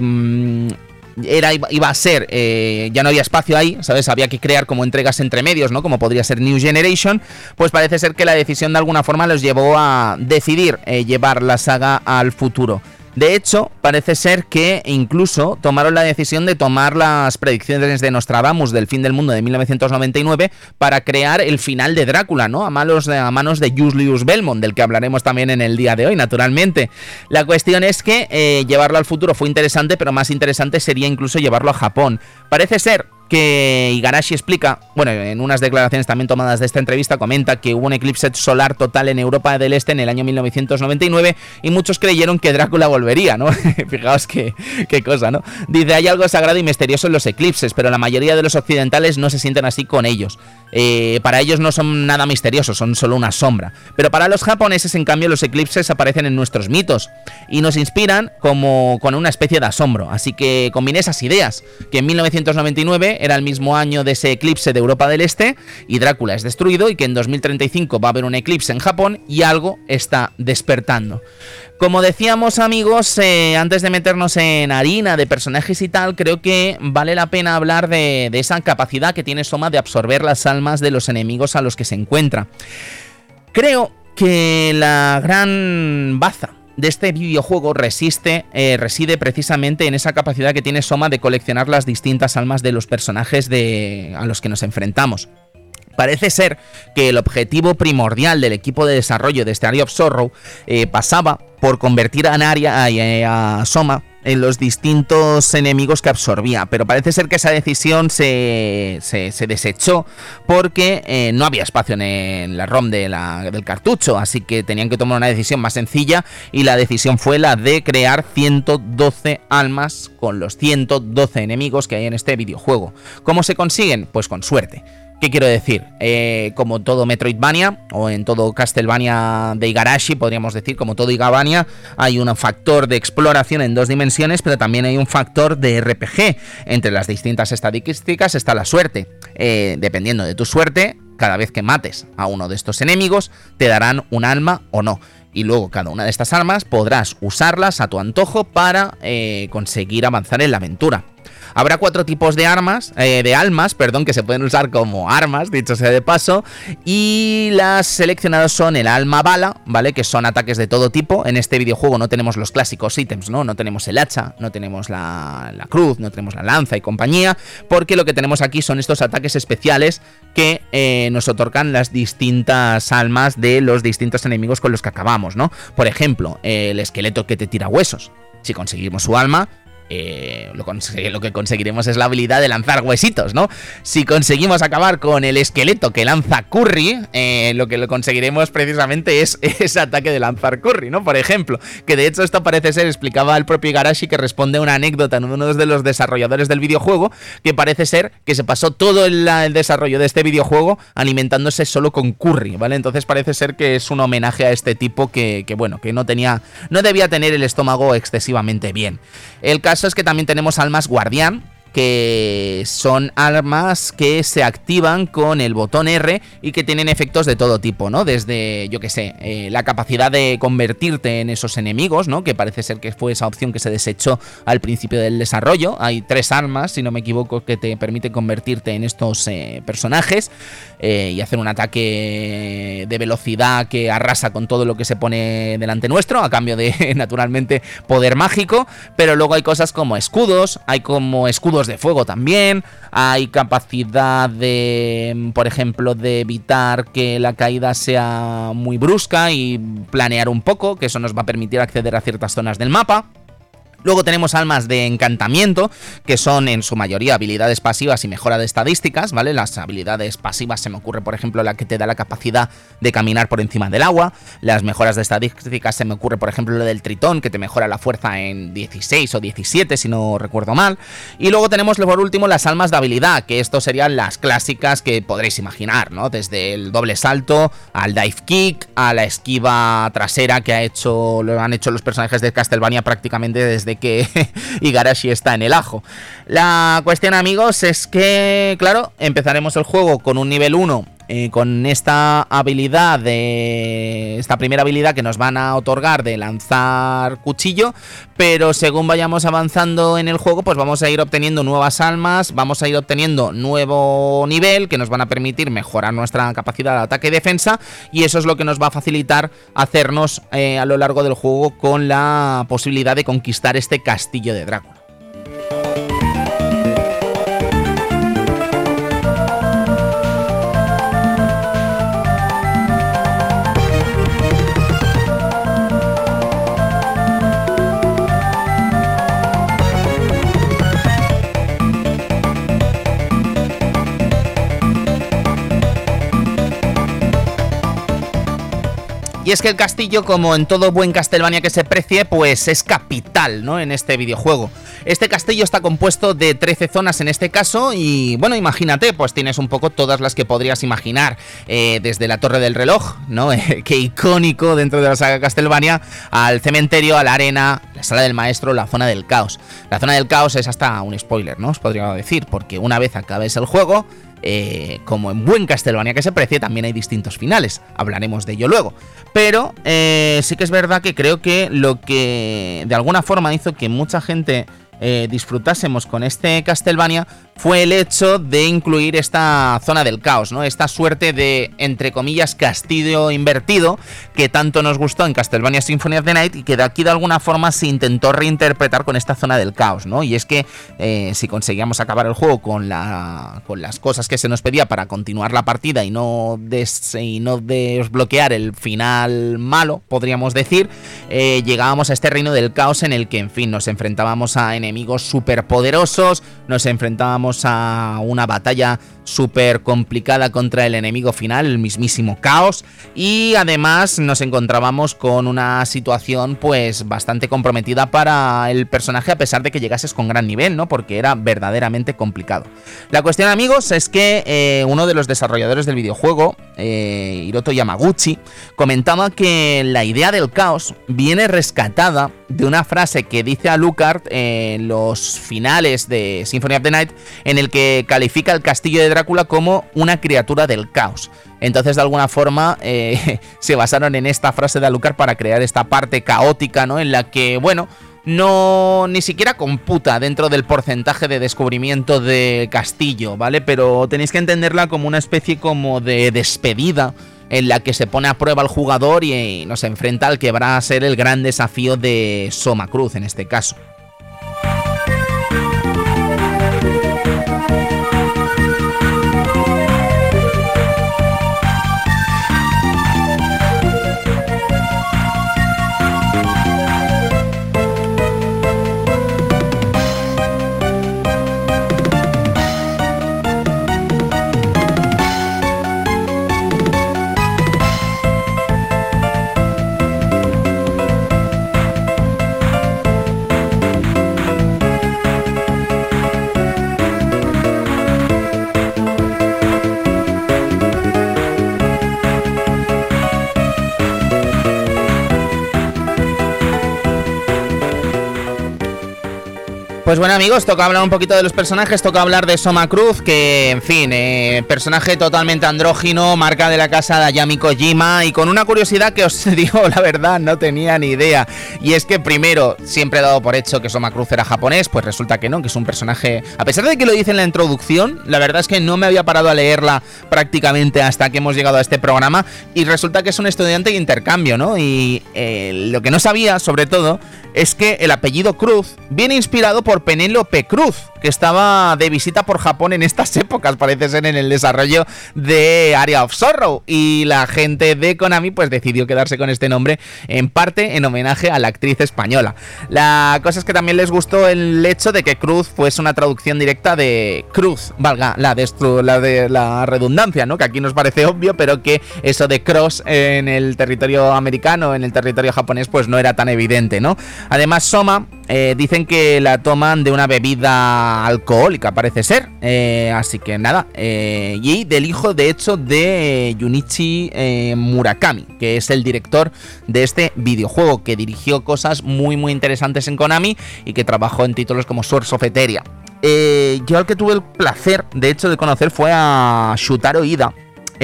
era, iba a ser, eh, ya no había espacio ahí, ¿sabes? Había que crear como entregas entre medios, ¿no? Como podría ser New Generation, pues parece ser que la decisión de alguna forma los llevó a decidir eh, llevar la saga al futuro. De hecho, parece ser que incluso tomaron la decisión de tomar las predicciones de Nostradamus del fin del mundo de 1999 para crear el final de Drácula, ¿no? A, manos de, a manos de Julius Belmont, del que hablaremos también en el día de hoy, naturalmente. La cuestión es que eh, llevarlo al futuro fue interesante, pero más interesante sería incluso llevarlo a Japón. Parece ser que Igarashi explica, bueno, en unas declaraciones también tomadas de esta entrevista, comenta que hubo un eclipse solar total en Europa del Este en el año 1999 y muchos creyeron que Drácula volvería, ¿no? Fijaos qué, cosa, ¿no? Dice, hay algo sagrado y misterioso en los eclipses, pero la mayoría de los occidentales no se sienten así con ellos. Eh, para ellos no son nada misteriosos, son solo una sombra. Pero para los japoneses, en cambio, los eclipses aparecen en nuestros mitos y nos inspiran como con una especie de asombro. Así que combiné esas ideas, que en 1999 era el mismo año de ese eclipse de Europa del Este y Drácula es destruido y que en 2035 va a haber un eclipse en Japón y algo está despertando. Como decíamos amigos, eh, antes de meternos en harina de personajes y tal, creo que vale la pena hablar de, de esa capacidad que tiene Soma de absorber las almas de los enemigos a los que se encuentra. Creo que la gran baza de este videojuego resiste, eh, reside precisamente en esa capacidad que tiene Soma de coleccionar las distintas almas de los personajes de, a los que nos enfrentamos. Parece ser que el objetivo primordial del equipo de desarrollo de este Area of Sorrow eh, pasaba por convertir a Naria, a, a Soma en los distintos enemigos que absorbía. Pero parece ser que esa decisión se, se, desechó porque eh, no había espacio en, la ROM del cartucho. Así que tenían que tomar una decisión más sencilla y la decisión fue la de crear 112 almas con los 112 enemigos que hay en este videojuego. ¿Cómo se consiguen? Pues con suerte. ¿Qué quiero decir? Eh, como todo Metroidvania, o en todo Castlevania de Igarashi, podríamos decir, como todo Igavania, hay un factor de exploración en dos dimensiones, pero también hay un factor de RPG. Entre las distintas estadísticas está la suerte. Eh, dependiendo de tu suerte, cada vez que mates a uno de estos enemigos, te darán un alma o no. Y luego cada una de estas armas podrás usarlas a tu antojo para eh, conseguir avanzar en la aventura. Habrá cuatro tipos de armas, eh, de almas, perdón, que se pueden usar como armas, dicho sea de paso, y las seleccionadas son el alma bala, ¿vale? Que son ataques de todo tipo. En este videojuego no tenemos los clásicos ítems, ¿no? No tenemos el hacha, no tenemos la, cruz, no tenemos la lanza y compañía, porque lo que tenemos aquí son estos ataques especiales que eh, nos otorgan las distintas almas de los distintos enemigos con los que acabamos, ¿no? Por ejemplo, el esqueleto que te tira huesos. Si conseguimos su alma, eh, lo, que conseguiremos es la habilidad de lanzar huesitos, ¿no? Si conseguimos acabar con el esqueleto que lanza Curry, eh, lo que lo conseguiremos precisamente es ese ataque de lanzar Curry, ¿no? Por ejemplo, que de hecho esto parece ser, explicaba el propio Igarashi que responde a una anécdota en uno de los desarrolladores del videojuego, que parece ser que se pasó todo el, desarrollo de este videojuego alimentándose solo con Curry, ¿vale? Entonces parece ser que es un homenaje a este tipo que, que bueno, que no tenía, no debía tener el estómago excesivamente bien. El caso es que también tenemos almas guardián, que son armas que se activan con el botón R y que tienen efectos de todo tipo, ¿no? Desde, yo que sé, eh, la capacidad de convertirte en esos enemigos, ¿no? Que parece ser que fue esa opción que se desechó al principio del desarrollo. Hay tres armas, si no me equivoco, que te permiten convertirte en estos eh, personajes eh, y hacer un ataque de velocidad que arrasa con todo lo que se pone delante nuestro, a cambio de, naturalmente, poder mágico. Pero luego hay cosas como escudos, hay como escudos de fuego también. Hay capacidad de, por ejemplo, de evitar que la caída sea muy brusca y planear un poco, que eso nos va a permitir acceder a ciertas zonas del mapa. Luego tenemos almas de encantamiento, que son en su mayoría habilidades pasivas y mejora de estadísticas, ¿vale? Las habilidades pasivas se me ocurre, por ejemplo, la que te da la capacidad de caminar por encima del agua. Las mejoras de estadísticas se me ocurre, por ejemplo, lo del tritón, que te mejora la fuerza en 16 o 17, si no recuerdo mal. Y luego tenemos, por último, las almas de habilidad, que esto serían las clásicas que podréis imaginar, ¿no? Desde el doble salto, al dive kick, a la esquiva trasera que ha hecho, lo han hecho los personajes de Castlevania prácticamente desde que Igarashi está en el ajo. La cuestión, amigos, es que, claro, empezaremos el juego con un nivel 1 eh, con esta habilidad de esta primera habilidad que nos van a otorgar de lanzar cuchillo, pero según vayamos avanzando en el juego, pues vamos a ir obteniendo nuevas almas, vamos a ir obteniendo nuevo nivel que nos van a permitir mejorar nuestra capacidad de ataque y defensa y eso es lo que nos va a facilitar hacernos eh, a lo largo del juego con la posibilidad de conquistar este castillo de Drácula. Es que el castillo, como en todo buen Castlevania que se precie, pues es capital, ¿no? En este videojuego. Este castillo está compuesto de 13 zonas en este caso y, bueno, imagínate, pues tienes un poco todas las que podrías imaginar. Eh, desde la Torre del Reloj, ¿no? Qué icónico dentro de la saga Castlevania, al cementerio, a la arena, la sala del maestro, la zona del caos. La zona del caos es hasta un spoiler, ¿no? Os podría decir, porque una vez acabes el juego eh, como en buen Castlevania que se precie, también hay distintos finales. Hablaremos de ello luego. Pero eh, sí que es verdad que creo que lo que de alguna forma hizo que mucha gente eh, disfrutásemos con este Castlevania fue el hecho de incluir esta zona del caos, ¿no? Esta suerte de, entre comillas, castillo invertido que tanto nos gustó en Castlevania Symphony of the Night y que de aquí de alguna forma se intentó reinterpretar con esta zona del caos, ¿no? Y es que eh, si conseguíamos acabar el juego con, la, con las cosas que se nos pedía para continuar la partida y no, y no desbloquear el final malo, podríamos decir, eh, llegábamos a este reino del caos en el que, en fin, nos enfrentábamos a enemigos superpoderosos, nos enfrentábamos a una batalla súper complicada contra el enemigo final, el mismísimo caos, y además nos encontrábamos con una situación pues bastante comprometida para el personaje a pesar de que llegases con gran nivel, ¿no? Porque era verdaderamente complicado. La cuestión amigos es que eh, uno de los desarrolladores del videojuego, eh, Hiroto Yamaguchi, comentaba que la idea del caos viene rescatada de una frase que dice a Lucard en los finales de Symphony of the Night en el que califica el castillo de Drácula como una criatura del caos. Entonces, de alguna forma, eh, se basaron en esta frase de Alucard para crear esta parte caótica, ¿no? En la que, bueno, no ni siquiera computa dentro del porcentaje de descubrimiento de castillo, ¿vale? Pero tenéis que entenderla como una especie como de despedida en la que se pone a prueba al jugador y nos enfrenta al que va a ser el gran desafío de Soma Cruz en este caso. Pues bueno amigos, toca hablar un poquito de los personajes, toca hablar de Soma Cruz, que en fin, eh, personaje totalmente andrógino, marca de la casa de Ayami Kojima y con una curiosidad que os digo la verdad, no tenía ni idea. Y es que primero, siempre he dado por hecho que Soma Cruz era japonés, pues resulta que no, que es un personaje, a pesar de que lo dice en la introducción, la verdad es que no me había parado a leerla prácticamente hasta que hemos llegado a este programa y resulta que es un estudiante de intercambio, ¿no? Y eh, lo que no sabía, sobre todo, es que el apellido Cruz viene inspirado por Penélope Cruz, que estaba de visita por Japón en estas épocas, parece ser en el desarrollo de Area of Sorrow. Y la gente de Konami pues decidió quedarse con este nombre, en parte en homenaje a la actriz española. La cosa es que también les gustó el hecho de que Cruz fuese una traducción directa de Cruz, valga la, la de la redundancia, ¿no? Que aquí nos parece obvio, pero que eso de cross en el territorio americano, en el territorio japonés, pues no era tan evidente, ¿no? Además, Soma eh, dicen que la de una bebida alcohólica, parece ser. Eh, así que nada. Eh, y del hijo, de hecho, de Junichi Murakami, que es el director de este videojuego, que dirigió cosas muy, muy interesantes en Konami y que trabajó en títulos como Source of Eteria. yo al que tuve el placer, de hecho, de conocer fue a Shutaro Ida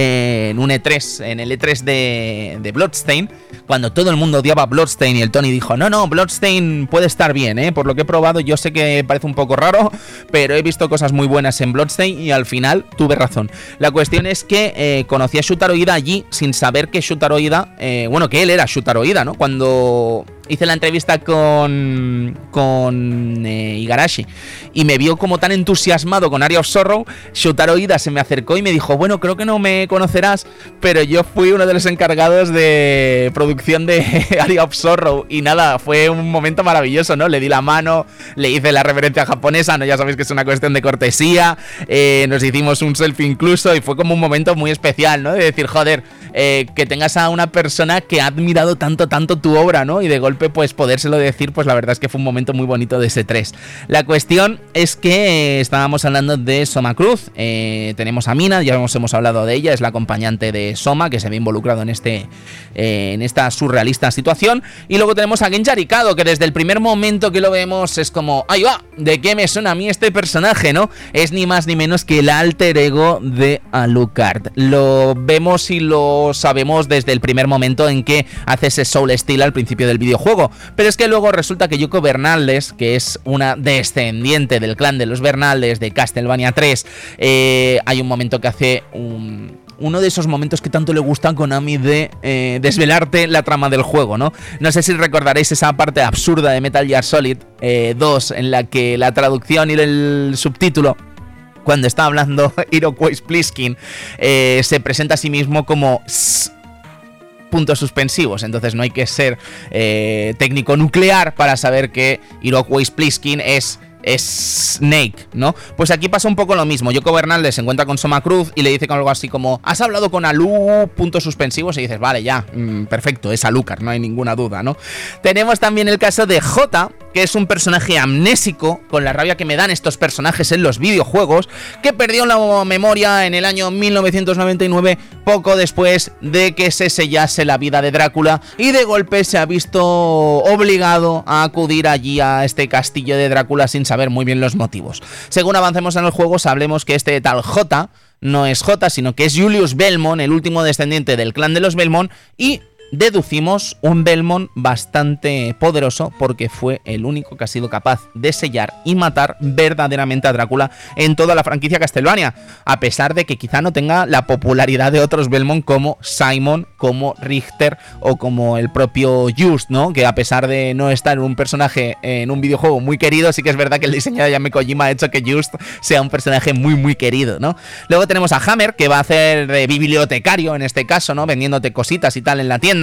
en un E3, en el E3 de, de Bloodstain, cuando todo el mundo odiaba Bloodstain y el Tony dijo, no, no, Bloodstain puede estar bien, ¿eh? por lo que he probado, yo sé que parece un poco raro, pero he visto cosas muy buenas en Bloodstain y al final tuve razón. La cuestión es que eh, conocí a Shutaro Ida allí sin saber que Shutaro Ida, eh, bueno, que él era Shutaro Ida, ¿no? Cuando hice la entrevista con, con eh, Igarashi y me vio como tan entusiasmado con Area of Sorrow, Shotaro Ida se me acercó y me dijo, bueno, creo que no me conocerás, pero yo fui uno de los encargados de producción de Area of Sorrow y nada, fue un momento maravilloso, ¿no? Le di la mano, le hice la reverencia japonesa, ¿no? Ya sabéis que es una cuestión de cortesía, eh, nos hicimos un selfie incluso y fue como un momento muy especial, ¿no? De decir, joder, eh, que tengas a una persona que ha admirado tanto, tanto tu obra, ¿no? Y de golpe, pues podérselo decir, pues la verdad es que fue un momento muy bonito de ese 3. La cuestión es que eh, estábamos hablando de Soma Cruz, tenemos a Mina, ya hemos, hemos hablado de ella, la acompañante de Soma, que se ve involucrado en, este, en esta surrealista situación. Y luego tenemos a Genja Rikado, que desde el primer momento que lo vemos es como, ¡ay va! ¿De qué me suena a mí este personaje, no? Es ni más ni menos que el alter ego de Alucard. Lo vemos y lo sabemos desde el primer momento en que hace ese Soul Steel al principio del videojuego. Pero es que luego resulta que Yoko Bernaldes, que es una descendiente del clan de los Bernaldes de Castlevania 3, eh, hay un momento que hace uno de esos momentos que tanto le gustan a Konami de eh, desvelarte la trama del juego, ¿no? No sé si recordaréis esa parte absurda de Metal Gear Solid 2 eh, en la que la traducción y el subtítulo cuando está hablando Iroquois Pliskin, eh, se presenta a sí mismo como puntos suspensivos. Entonces no hay que ser técnico nuclear para saber que Iroquois Pliskin es Snake, ¿no? Pues aquí pasa un poco lo mismo. Yoko Bernaldez se encuentra con Soma Cruz y le dice algo así como: ¿Has hablado con Alu? Puntos suspensivos. Y dices: Vale, ya, mm, perfecto, es Alucard, no hay ninguna duda, ¿no? Tenemos también el caso de J, que es un personaje amnésico, con la rabia que me dan estos personajes en los videojuegos, que perdió la memoria en el año 1999, poco después de que se sellase la vida de Drácula, y de golpe se ha visto obligado a acudir allí a este castillo de Drácula sin saber muy bien los motivos. Según avancemos en el juego, sabremos que este tal J no es J, sino que es Julius Belmont, el último descendiente del clan de los Belmont, y deducimos un Belmont bastante poderoso porque fue el único que ha sido capaz de sellar y matar verdaderamente a Drácula en toda la franquicia Castlevania, a pesar de que quizá no tenga la popularidad de otros Belmont como Simon, como Richter o como el propio Just, ¿no? Que a pesar de no estar en un personaje en un videojuego muy querido, sí que es verdad que el diseño de Yami ha hecho que Just sea un personaje muy muy querido, ¿no? Luego tenemos a Hammer que va a hacer de bibliotecario en este caso, ¿no? Vendiéndote cositas y tal en la tienda.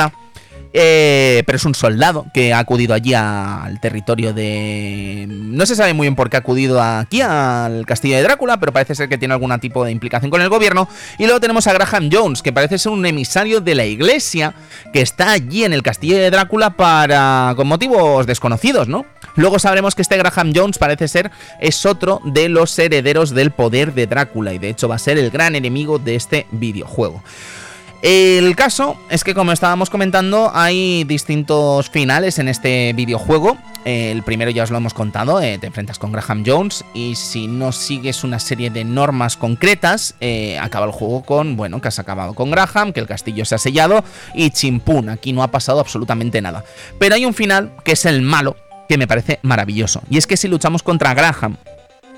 Eh, pero es un soldado que ha acudido allí al territorio de... No se sabe muy bien por qué ha acudido aquí al castillo de Drácula, pero parece ser que tiene algún tipo de implicación con el gobierno. Y luego tenemos a Graham Jones, que parece ser un emisario de la iglesia que está allí en el castillo de Drácula para... con motivos desconocidos, ¿no? Luego sabremos que este Graham Jones parece ser es otro de los herederos del poder de Drácula y de hecho va a ser el gran enemigo de este videojuego. El caso es que como estábamos comentando hay distintos finales en este videojuego. El primero ya os lo hemos contado, eh, te enfrentas con Graham Jones y si no sigues una serie de normas concretas, eh, acaba el juego con, bueno, que has acabado con Graham, que el castillo se ha sellado y chimpún, aquí no ha pasado absolutamente nada. Pero hay un final que es el malo, que me parece maravilloso. Y es que si luchamos contra Graham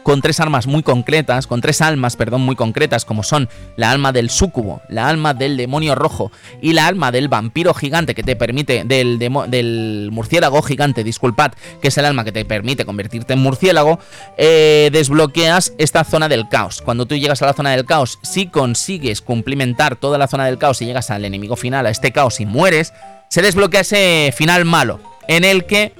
con tres armas muy concretas, con tres almas, perdón, muy concretas, como son la alma del súcubo, la alma del demonio rojo y la alma del vampiro gigante que te permite, del, del murciélago gigante, disculpad, que es el alma que te permite convertirte en murciélago, eh, desbloqueas esta zona del caos. Cuando tú llegas a la zona del caos, si consigues cumplimentar toda la zona del caos y llegas al enemigo final, a este caos y mueres, se desbloquea ese final malo, en el que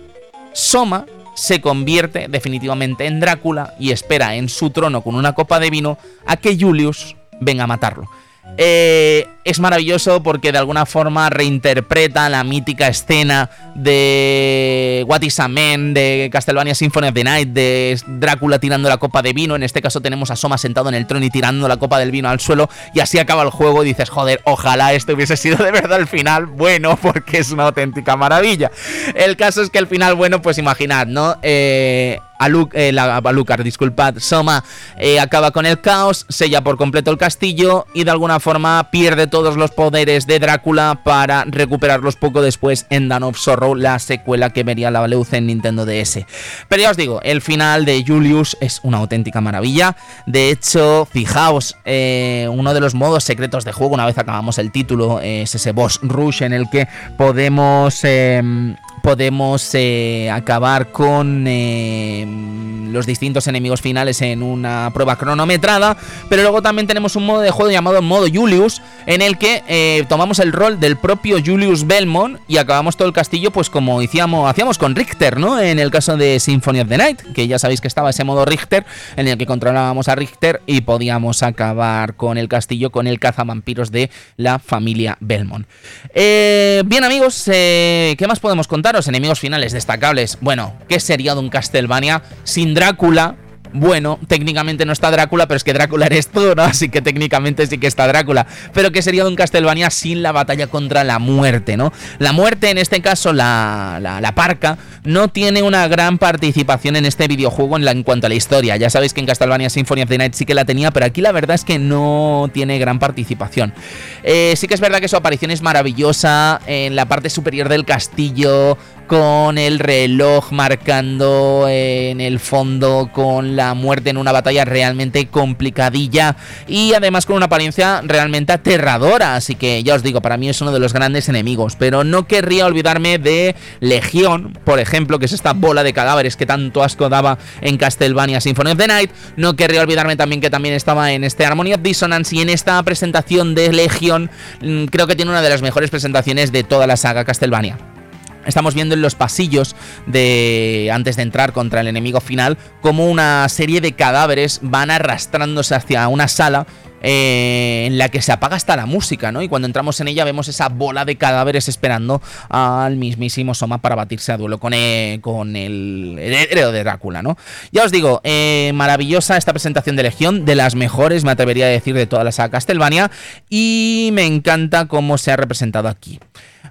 Soma se convierte definitivamente en Drácula y espera en su trono con una copa de vino a que Julius venga a matarlo. Eh, es maravilloso porque de alguna forma reinterpreta la mítica escena de What is a Man, de Castlevania Symphony of the Night, de Drácula tirando la copa de vino. En este caso tenemos a Soma sentado en el trono y tirando la copa del vino al suelo. Y así acaba el juego y dices, joder, ojalá esto hubiese sido de verdad el final bueno, porque es una auténtica maravilla. El caso es que el final bueno, pues imaginad, ¿no? Eh, eh, la, Alucard, disculpad, Soma eh, acaba con el caos, sella por completo el castillo y de alguna forma pierde todos los poderes de Drácula para recuperarlos poco después en Dawn of Sorrow, la secuela que vería la luz en Nintendo DS. Pero ya os digo, el final de Julius es una auténtica maravilla. De hecho, fijaos, eh, uno de los modos secretos de juego, una vez acabamos el título, es ese boss rush en el que podemos em, podemos eh, acabar con eh, los distintos enemigos finales en una prueba cronometrada, pero luego también tenemos un modo de juego llamado modo Julius, en el que eh, tomamos el rol del propio Julius Belmont y acabamos todo el castillo, pues como hacíamos, hacíamos con Richter, ¿no? En el caso de Symphony of the Night, que ya sabéis que estaba ese modo Richter, en el que controlábamos a Richter y podíamos acabar con el castillo con el cazavampiros de la familia Belmont. bien amigos, ¿qué más podemos contar? Enemigos finales destacables. Bueno, ¿qué sería de un Castlevania sin Drácula? Bueno, técnicamente no está Drácula, pero es que Drácula eres tú, ¿no? Así que técnicamente sí que está Drácula. Pero ¿qué sería un Castlevania sin la batalla contra la muerte, ¿no? La muerte, en este caso, la, la, parca, no tiene una gran participación en este videojuego en cuanto a la historia. Ya sabéis que en Castlevania Symphony of the Night sí que la tenía, pero aquí la verdad es que no tiene gran participación. Eh, sí que es verdad que su aparición es maravillosa en la parte superior del castillo, con el reloj marcando en el fondo, con la muerte en una batalla realmente complicadilla y además con una apariencia realmente aterradora. Así que ya os digo, para mí es uno de los grandes enemigos. Pero no querría olvidarme de Legión, por ejemplo, que es esta bola de cadáveres que tanto asco daba en Castlevania Symphony of the Night. No querría olvidarme también que también estaba en este Harmony of Dissonance y en esta presentación de Legión. Mm, creo que tiene una de las mejores presentaciones de toda la saga Castlevania. Estamos viendo en los pasillos de antes de entrar contra el enemigo final como una serie de cadáveres van arrastrándose hacia una sala eh, en la que se apaga hasta la música, ¿no? Y cuando entramos en ella vemos esa bola de cadáveres esperando al mismísimo Soma para batirse a duelo con, el, con el heredero de Drácula, ¿no? Ya os digo, eh, maravillosa esta presentación de Legión, de las mejores, me atrevería a decir, de toda la saga Castlevania, y me encanta cómo se ha representado aquí.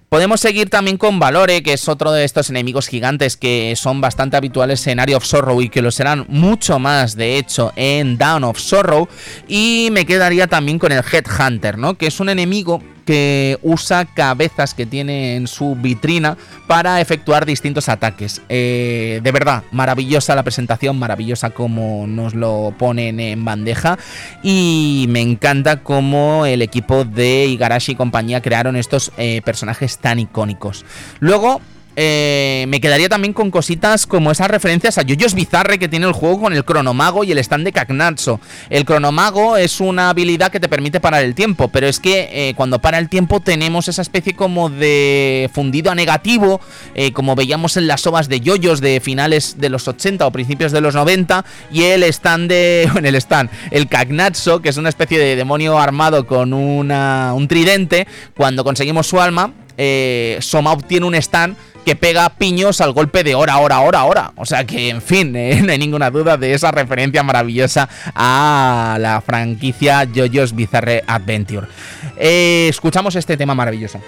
Podemos seguir también con Valore, que es otro de estos enemigos gigantes que son bastante habituales en Area of Sorrow y que lo serán mucho más, de hecho, en Down of Sorrow. Y me quedaría también con el Headhunter, ¿no? Que es un enemigo que usa cabezas que tiene en su vitrina para efectuar distintos ataques. Eh, de verdad, maravillosa la presentación, maravillosa como nos lo ponen en bandeja y me encanta cómo el equipo de Igarashi y compañía crearon estos eh, personajes tan icónicos. Luego, eh, me quedaría también con cositas como esas referencias a Yoyos Bizarre que tiene el juego con el cronomago y el stand de Cagnazzo. El cronomago es una habilidad que te permite parar el tiempo, pero es que eh, cuando para el tiempo tenemos esa especie como de fundido a negativo, eh, como veíamos en las ovas de Yoyos de finales de los 80 o principios de los 90, y el stand de. en el stand, el Cagnazzo, que es una especie de demonio armado con una, un tridente, cuando conseguimos su alma, Soma obtiene un stand que pega piños al golpe de hora, hora, hora, hora. O sea que, en fin, eh, no hay ninguna duda de esa referencia maravillosa a la franquicia JoJo's Bizarre Adventure. Eh, escuchamos este tema maravilloso.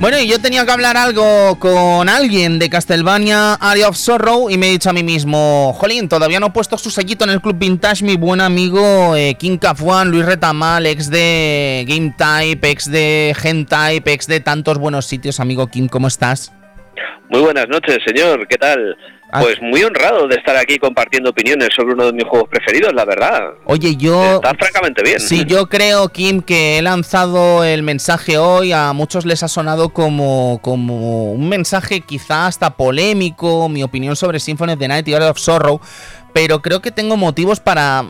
Bueno, y yo tenía que hablar algo con alguien de Castlevania Area of Sorrow y me he dicho a mí mismo, jolín, todavía no he puesto su sellito en el Club Vintage mi buen amigo eh, King Cafuan, Luis Retamal, ex de Game Type, ex de Gen Type, ex de tantos buenos sitios. Amigo King, ¿cómo estás? Muy buenas noches, señor. ¿Qué tal? Ah. Pues muy honrado de estar aquí compartiendo opiniones sobre uno de mis juegos preferidos, la verdad. Oye, yo... Está francamente bien. Sí, yo creo, Kim, que he lanzado el mensaje hoy, a muchos les ha sonado como, como un mensaje quizá hasta polémico, mi opinión sobre Symphony of the Night y Art of Sorrow, pero creo que tengo motivos para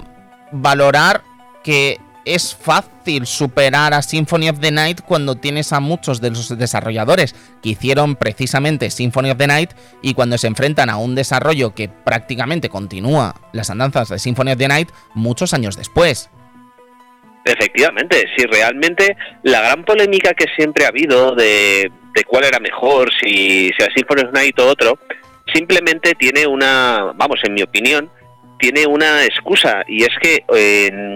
valorar que es fácil superar a Symphony of the Night cuando tienes a muchos de los desarrolladores que hicieron precisamente Symphony of the Night y cuando se enfrentan a un desarrollo que prácticamente continúa las andanzas de Symphony of the Night muchos años después. Efectivamente, si realmente la gran polémica que siempre ha habido de, cuál era mejor, si, si a Symphony of the Night o otro, simplemente tiene una, vamos, en mi opinión, tiene una excusa y es que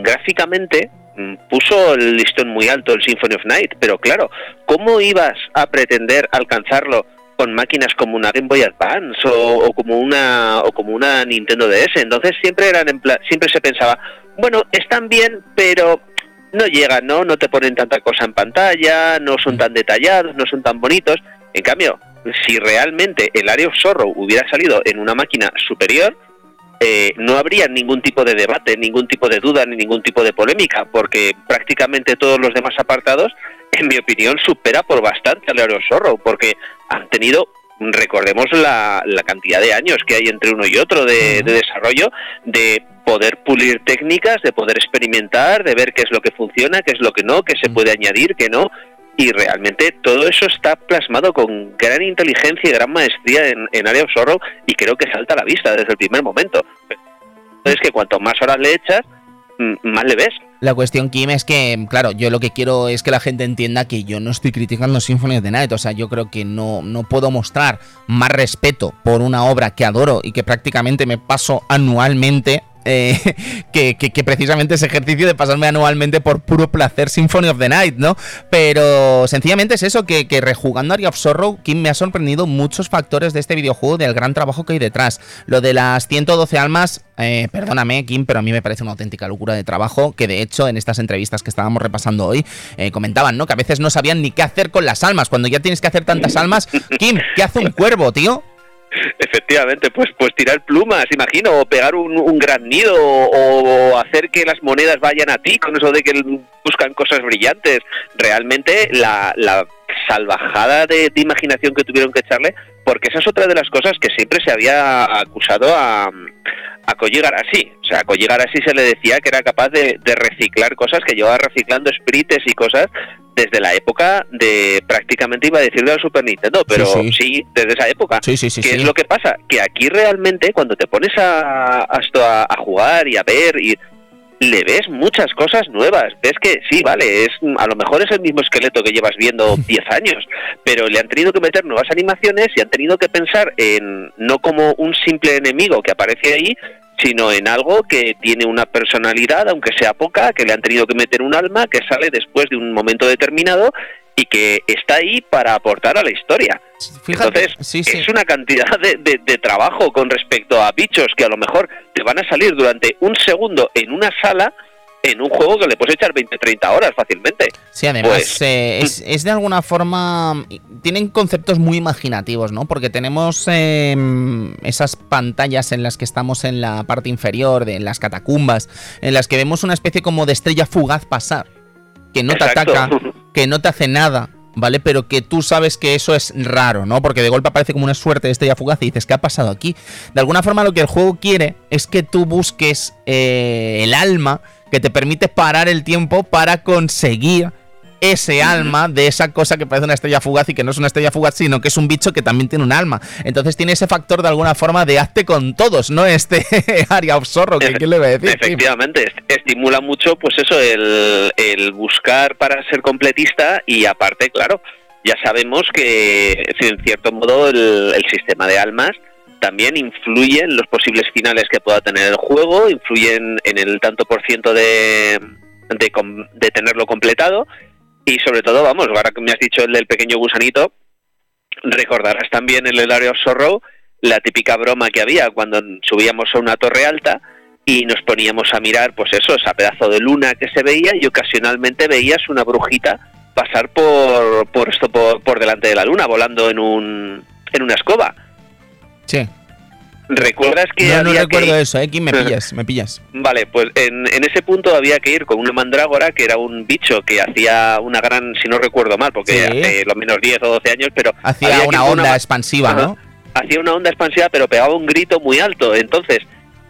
gráficamente mm, puso el listón muy alto el Symphony of Night, pero claro, ¿cómo ibas a pretender alcanzarlo con máquinas como una Game Boy Advance o, como una o como una Nintendo DS? Entonces siempre eran en siempre se pensaba, bueno, están bien, pero no llegan, ¿no? No te ponen tanta cosa en pantalla, no son tan detallados, no son tan bonitos. En cambio, si realmente el Area of Sorrow hubiera salido en una máquina superior, eh, no habría ningún tipo de debate, ningún tipo de duda, ni ningún tipo de polémica, porque prácticamente todos los demás apartados, en mi opinión, supera por bastante al Zorro, porque han tenido recordemos la, cantidad de años que hay entre uno y otro de, de, desarrollo, de poder pulir técnicas, de poder experimentar, de ver qué es lo que funciona, qué es lo que no, qué se puede añadir, qué no, y realmente todo eso está plasmado con gran inteligencia y gran maestría en, en Area of y creo que salta a la vista desde el primer momento. Es que cuanto más horas le echas, más le ves. La cuestión, Kim, es que, claro, yo lo que quiero es que la gente entienda que yo no estoy criticando Symphony of the Night. O sea, yo creo que no, no puedo mostrar más respeto por una obra que adoro y que prácticamente me paso anualmente eh, que, precisamente ese ejercicio de pasarme anualmente por puro placer Symphony of the Night, ¿no? Pero sencillamente es eso, que, rejugando Area of Sorrow, Kim me ha sorprendido muchos factores de este videojuego, del gran trabajo que hay detrás. Lo de las 112 almas, eh, perdóname, Kim, pero a mí me parece una auténtica locura de trabajo, que de hecho en estas entrevistas que estábamos repasando hoy, eh, comentaban, ¿no? Que a veces no sabían ni qué hacer con las almas. Cuando ya tienes que hacer tantas almas, Kim, ¿qué hace un cuervo, tío? Efectivamente, pues pues tirar plumas, imagino, o pegar un, gran nido, o, hacer que las monedas vayan a ti, con eso de que buscan cosas brillantes. Realmente la, la salvajada de, imaginación que tuvieron que echarle, porque esa es otra de las cosas que siempre se había acusado a, a Koji Garashi. O sea, a Koji Garashi se le decía que era capaz de, de reciclar cosas, que llevaba reciclando sprites y cosas desde la época de prácticamente iba a decir de la Super Nintendo, pero sí, desde esa época. Sí, sí, ¿Qué es lo que pasa? Que aquí realmente cuando te pones a, a, a jugar y a ver y le ves muchas cosas nuevas. Ves que sí, vale, es a lo mejor es el mismo esqueleto que llevas viendo 10 años, pero le han tenido que meter nuevas animaciones y han tenido que pensar en no como un simple enemigo que aparece ahí, sino en algo que tiene una personalidad, aunque sea poca, que le han tenido que meter un alma, que sale después de un momento determinado y que está ahí para aportar a la historia. Fíjate, Entonces, es una cantidad de, de, trabajo con respecto a bichos que a lo mejor te van a salir durante un segundo en una sala en un juego que le puedes echar 20, 30 horas fácilmente. Sí, además pues, eh, es, de alguna forma... Tienen conceptos muy imaginativos, ¿no? Porque tenemos em, esas pantallas en las que estamos en la parte inferior, de las catacumbas, en las que vemos una especie como de estrella fugaz pasar, que no te ataca, que no te hace nada, ¿vale? Pero que tú sabes que eso es raro, ¿no? Porque de golpe aparece como una suerte de estrella fugaz y dices, ¿qué ha pasado aquí? De alguna forma lo que el juego quiere es que tú busques eh, el alma que te permite parar el tiempo para conseguir ese alma de esa cosa que parece una estrella fugaz y que no es una estrella fugaz, sino que es un bicho que también tiene un alma. Entonces tiene ese factor de alguna forma de hazte con todos, no este área of que quién le va a decir. Efectivamente, estimula mucho pues eso, el, buscar para ser completista y aparte, claro, ya sabemos que en cierto modo el sistema de almas también influye en los posibles finales que pueda tener el juego, influyen en el tanto por ciento de, de, tenerlo completado y sobre todo, vamos, ahora que me has dicho el del pequeño gusanito, recordarás también en el Area of la típica broma que había cuando subíamos a una torre alta y nos poníamos a mirar, pues eso, esa pedazo de luna que se veía y ocasionalmente veías una brujita pasar por, por esto por, por delante de la luna volando en un en una escoba Sí. ¿Recuerdas que no, no recuerdo eso, ¿eh? Me pillas, me pillas. Vale, pues en, ese punto había que ir con una mandrágora que era un bicho que hacía una gran, si no recuerdo mal, porque hace lo menos 10 o 12 años, pero... Hacía una onda expansiva, ¿no? Hacía una onda expansiva, pero pegaba un grito muy alto. Entonces,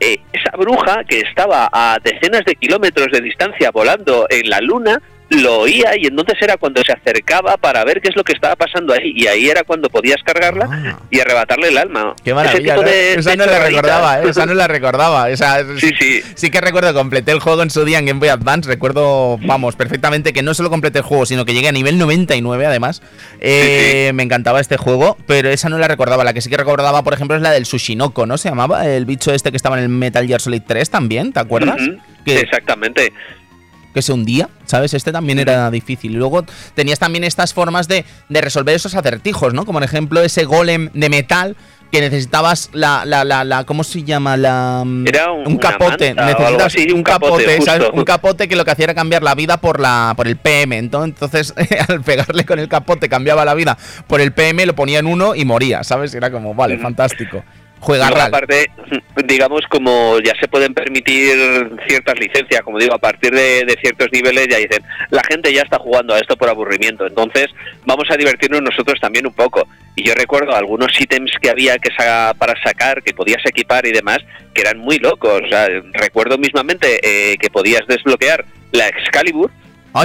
eh, esa bruja que estaba a decenas de kilómetros de distancia volando en la luna, lo oía y entonces era cuando se acercaba para ver qué es lo que estaba pasando ahí y ahí era cuando podías cargarla ah. y arrebatarle el alma. Qué maravilla, esa no la recordaba, ¿eh? esa no la recordaba. sí, sí. sí que recuerdo, completé el juego en su día en Game Boy Advance, recuerdo, vamos, perfectamente que no solo completé el juego, sino que llegué a nivel 99 además. Eh, me encantaba este juego, pero esa no la recordaba. La que sí que recordaba, por ejemplo, es la del Sushinoko, ¿no? Se llamaba el bicho este que estaba en el Metal Gear Solid 3 también, ¿te acuerdas? Exactamente que se hundía, ¿sabes? Este también era difícil. Y luego tenías también estas formas de, resolver esos acertijos, ¿no? Como por ejemplo ese golem de metal que necesitabas la, la, la, la ¿cómo se llama? La, mm, era un, capote. Necesitas un, capote, ¿sabes? Un capote que lo que hacía era cambiar la vida por la por el PM. Entonces, al pegarle con el capote cambiaba la vida por el PM, lo ponía en uno y moría, ¿sabes? Era como, vale, fantástico juega aparte, digamos, como ya se pueden permitir ciertas licencias, como digo, a partir de, ciertos niveles ya dicen, la gente ya está jugando a esto por aburrimiento, entonces vamos a divertirnos nosotros también un poco. Y yo recuerdo algunos ítems que había que para sacar, que podías equipar y demás, que eran muy locos. recuerdo mismamente eh, que podías desbloquear la Excalibur,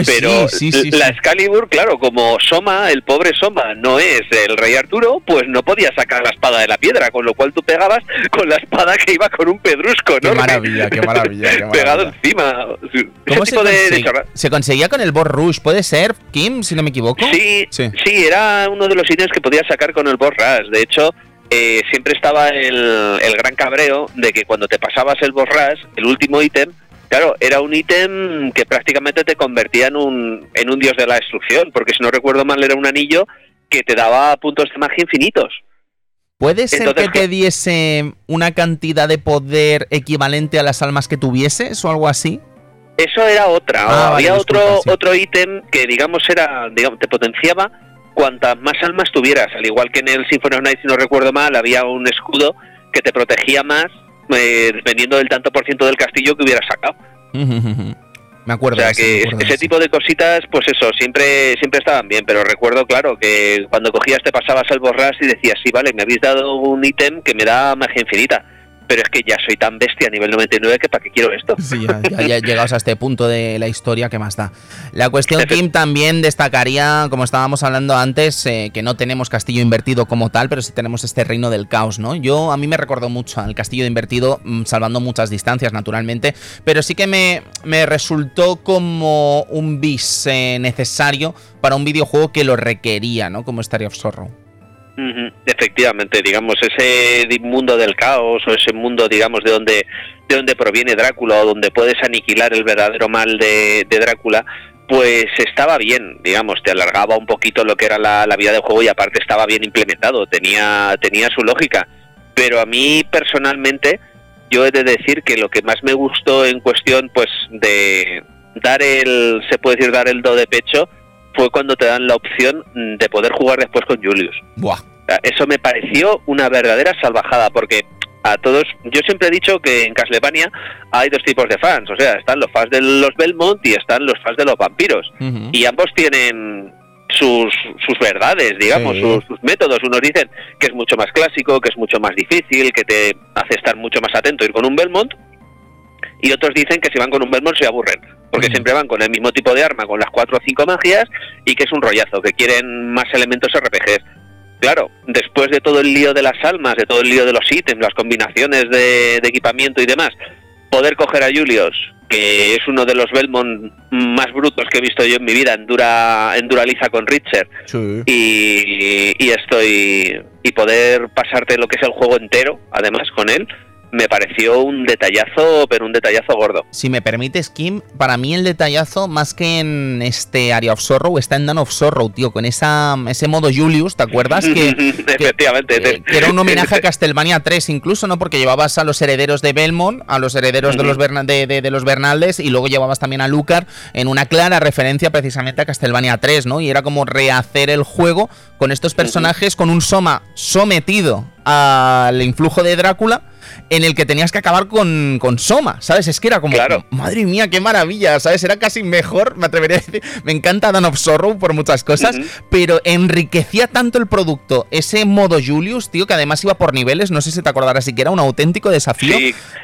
pero la Excalibur, claro, como Soma, el pobre Soma, no es el rey Arturo, pues no podía sacar la espada de la piedra, con lo cual tú pegabas con la espada que iba con un pedrusco, ¿no? Qué maravilla, qué maravilla. Pegado encima. ¿Cómo se, conseguía? se conseguía con el Boss Rush? ¿Puede ser, Kim, si no me equivoco? Sí, sí, era uno de los ítems que podías sacar con el Boss Rush. De hecho, eh, siempre estaba el, el gran cabreo de que cuando te pasabas el Boss Rush, el último ítem, Claro, era un ítem que prácticamente te convertía en un, en un dios de la destrucción, porque si no recuerdo mal era un anillo que te daba puntos de magia infinitos. ¿Puede ser que te diese una cantidad de poder equivalente a las almas que tuvieses o algo así? Eso era otra. Ah, Había otro otro ítem que digamos era digamos te potenciaba cuantas más almas tuvieras, al igual que en el Symphony of Night si no recuerdo mal había un escudo que te protegía más eh, dependiendo del tanto por ciento del castillo que hubiera sacado. Me acuerdo. O sea que ese tipo de cositas, pues eso, siempre siempre estaban bien, pero recuerdo, claro, que cuando cogías te pasabas al borras y decías, sí, vale, me habéis dado un ítem que me da magia infinita pero es que ya soy tan bestia a nivel 99 que para qué quiero esto. Sí, ya, ya, llegados a este punto de la historia, ¿qué más da? La cuestión, Kim, también destacaría, como estábamos hablando antes, eh, que no tenemos castillo invertido como tal, pero sí tenemos este reino del caos, ¿no? Yo, a mí me recordó mucho al castillo invertido, mm, salvando muchas distancias, naturalmente, pero sí que me, me resultó como un bis eh, necesario para un videojuego que lo requería, ¿no? Como Starry of Sorrow. Efectivamente, digamos, ese mundo del caos o ese mundo, digamos, de donde, de donde proviene Drácula o donde puedes aniquilar el verdadero mal de, Drácula, pues estaba bien, digamos, te alargaba un poquito lo que era la, vida del juego y aparte estaba bien implementado, tenía, tenía su lógica. Pero a mí personalmente, yo he de decir que lo que más me gustó en cuestión, pues, de dar el, se puede decir, dar el do de pecho, fue cuando te dan la opción de poder jugar después con Julius. Buah. Eso me pareció una verdadera salvajada, porque a todos, yo siempre he dicho que en Castlevania hay dos tipos de fans, o sea, están los fans de los Belmont y están los fans de los vampiros, y ambos tienen sus, sus verdades, digamos, sus, sus, métodos. Unos dicen que es mucho más clásico, que es mucho más difícil, que te hace estar mucho más atento ir con un Belmont, y otros dicen que si van con un Belmont se aburren, porque siempre van con el mismo tipo de arma, con las cuatro o cinco magias, y que es un rollazo, que quieren más elementos RPGs. Claro, después de todo el lío de las almas, de todo el lío de los ítems, las combinaciones de, equipamiento y demás, poder coger a Julius, que es uno de los Belmont más brutos que he visto yo en mi vida, en dura, en Duraliza con Richard, y, y estoy y poder pasarte lo que es el juego entero, además con él, me pareció un detallazo, pero un detallazo gordo. Si me permites, Kim, para mí el detallazo, más que en este Area of Sorrow, está en Dawn of Sorrow, tío, con esa, ese modo Julius, ¿te acuerdas? Que, Efectivamente. Que, era un homenaje a Castlevania 3 incluso, ¿no? Porque llevabas a los herederos de Belmont, a los herederos de, los de, los Bernaldes, y luego llevabas también a Lucar en una clara referencia precisamente a Castlevania 3, ¿no? Y era como rehacer el juego con estos personajes, con un Soma sometido al influjo de Drácula en el que tenías que acabar con, Soma, ¿sabes? Es que era como, madre mía, qué maravilla, ¿sabes? Era casi mejor, me atrevería a decir. Me encanta Dan of Sorrow por muchas cosas, pero enriquecía tanto el producto ese modo Julius, tío, que además iba por niveles, no sé si te acordarás, así que era un auténtico desafío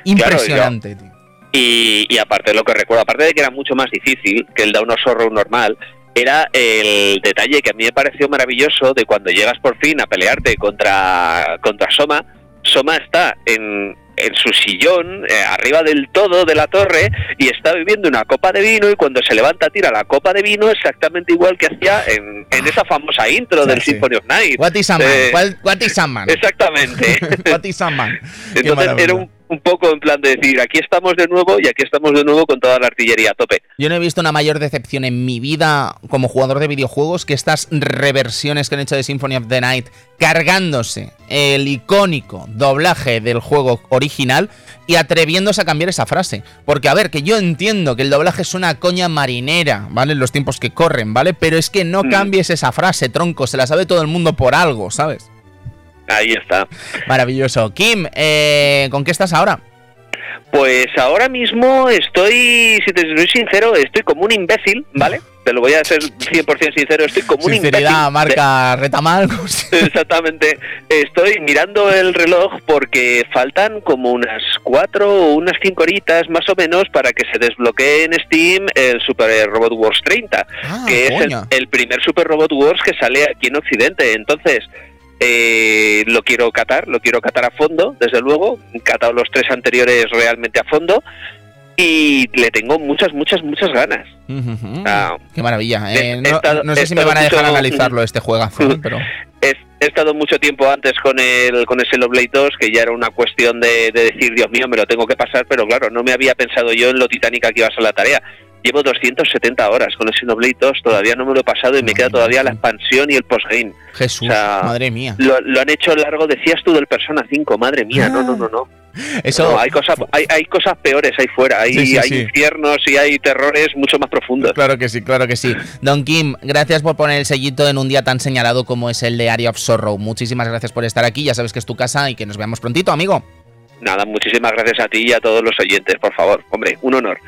impresionante, tío. Y, y, aparte de lo que recuerdo, aparte de que era mucho más difícil que el Down of Sorrow normal, era el detalle que a mí me pareció maravilloso de cuando llegas por fin a pelearte contra, contra Soma, Soma está en, en su sillón, eh, arriba del todo de la torre, y está bebiendo una copa de vino, y cuando se levanta tira la copa de vino exactamente igual que hacía en, en esa famosa intro del Symphony of Night. What is a man? Eh, what, is a man? Exactamente. What is a man? Entonces era un un poco en plan de decir, aquí estamos de nuevo y aquí estamos de nuevo con toda la artillería a tope. Yo no he visto una mayor decepción en mi vida como jugador de videojuegos que estas reversiones que han hecho de Symphony of the Night cargándose el icónico doblaje del juego original y atreviéndose a cambiar esa frase. Porque a ver, que yo entiendo que el doblaje es una coña marinera, ¿vale? En los tiempos que corren, ¿vale? Pero es que no mm. cambies esa frase, tronco, se la sabe todo el mundo por algo, ¿sabes? Ahí está. Maravilloso. Kim, eh, ¿con qué estás ahora? Pues ahora mismo estoy, si te soy sincero, estoy como un imbécil, ¿vale? Te lo voy a ser 100% sincero, estoy como un Sinceridad marca retamal. Exactamente. Estoy mirando el reloj porque faltan como unas cuatro o unas cinco horitas más o menos para que se desbloquee en Steam el Super Robot Wars 30, ah, que es el, el primer Super Robot Wars que sale aquí en Occidente. Entonces, eh, lo quiero catar, lo quiero catar a fondo, desde luego. He catado los tres anteriores realmente a fondo y le tengo muchas, muchas, muchas ganas. Qué maravilla. Eh, no, sé si me van a dejar analizarlo este juegazo, pero... He, estado mucho tiempo antes con el con ese Blade 2, que ya era una cuestión de, de, decir, Dios mío, me lo tengo que pasar, pero claro, no me había pensado yo en lo titánica que iba a ser la tarea. Llevo 270 horas con el Xenoblade 2, todavía no me lo he pasado y me queda todavía la expansión y el postgame. Jesús, madre mía. Lo, han hecho largo, decías tú, del Persona 5, madre mía, no, no, no, no. Eso... hay, cosas, hay, hay, cosas peores ahí fuera, hay, hay infiernos y hay terrores mucho más profundos. Claro que sí, claro que sí. Don Kim, gracias por poner el sellito en un día tan señalado como es el de Area of Sorrow. Muchísimas gracias por estar aquí, ya sabes que es tu casa y que nos veamos prontito, amigo. Nada, muchísimas gracias a ti y a todos los oyentes, por favor. Hombre, un honor.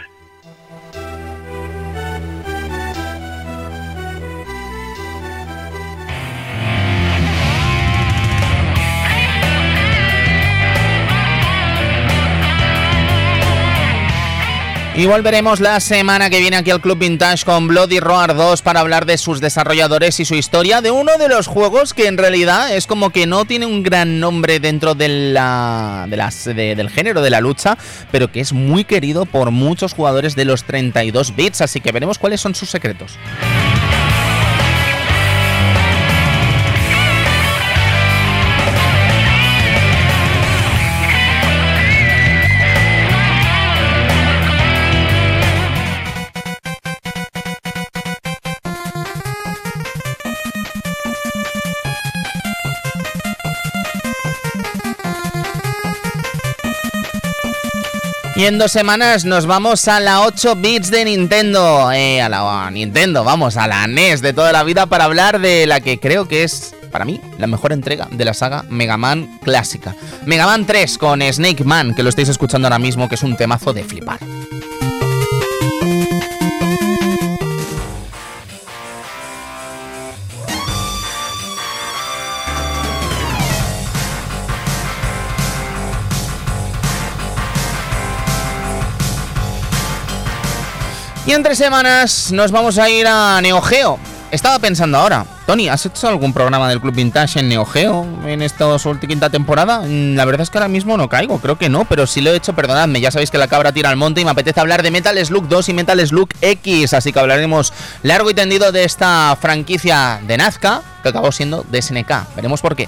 Y volveremos la semana que viene aquí al Club Vintage con Bloody Roar 2 para hablar de sus desarrolladores y su historia, de uno de los juegos que en realidad es como que no tiene un gran nombre dentro de la, de las, del género de la lucha, pero que es muy querido por muchos jugadores de los 32 bits, así que veremos cuáles son sus secretos. Y en dos semanas nos vamos a la 8 bits de Nintendo. Eh, a la Nintendo, vamos, a la NES de toda la vida para hablar de la que creo que es, para mí, la mejor entrega de la saga Mega Man clásica. Mega Man 3 con Snake Man, que lo estáis escuchando ahora mismo, que es un temazo de flipar. Y entre semanas nos vamos a ir a Neo Geo. Estaba pensando ahora, Tony, ¿has hecho algún programa del Club Vintage en Neo Geo en esta última temporada? Mm, la verdad es que ahora mismo no caigo, creo que no, pero si lo he hecho, perdonadme. Ya sabéis que la cabra tira al monte y me apetece hablar de Metal Slug 2 y Metal Slug X, así que hablaremos largo y tendido de esta franquicia de Nazca que acabó siendo de SNK. Veremos por qué.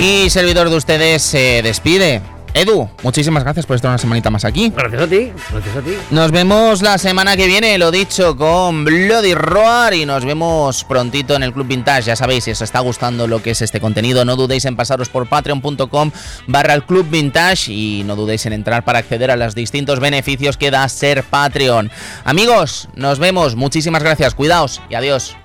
Y servidor de ustedes se despide. Edu, muchísimas gracias por estar una semanita más aquí. Gracias a ti, gracias a ti. Nos vemos la semana que viene, lo dicho, con Bloody Roar y nos vemos prontito en el Club Vintage. Ya sabéis, si os está gustando lo que es este contenido, no dudéis en pasaros por patreon.com barra el Club Vintage y no dudéis en entrar para acceder a los distintos beneficios que da ser Patreon. Amigos, nos vemos, muchísimas gracias, cuidaos y adiós.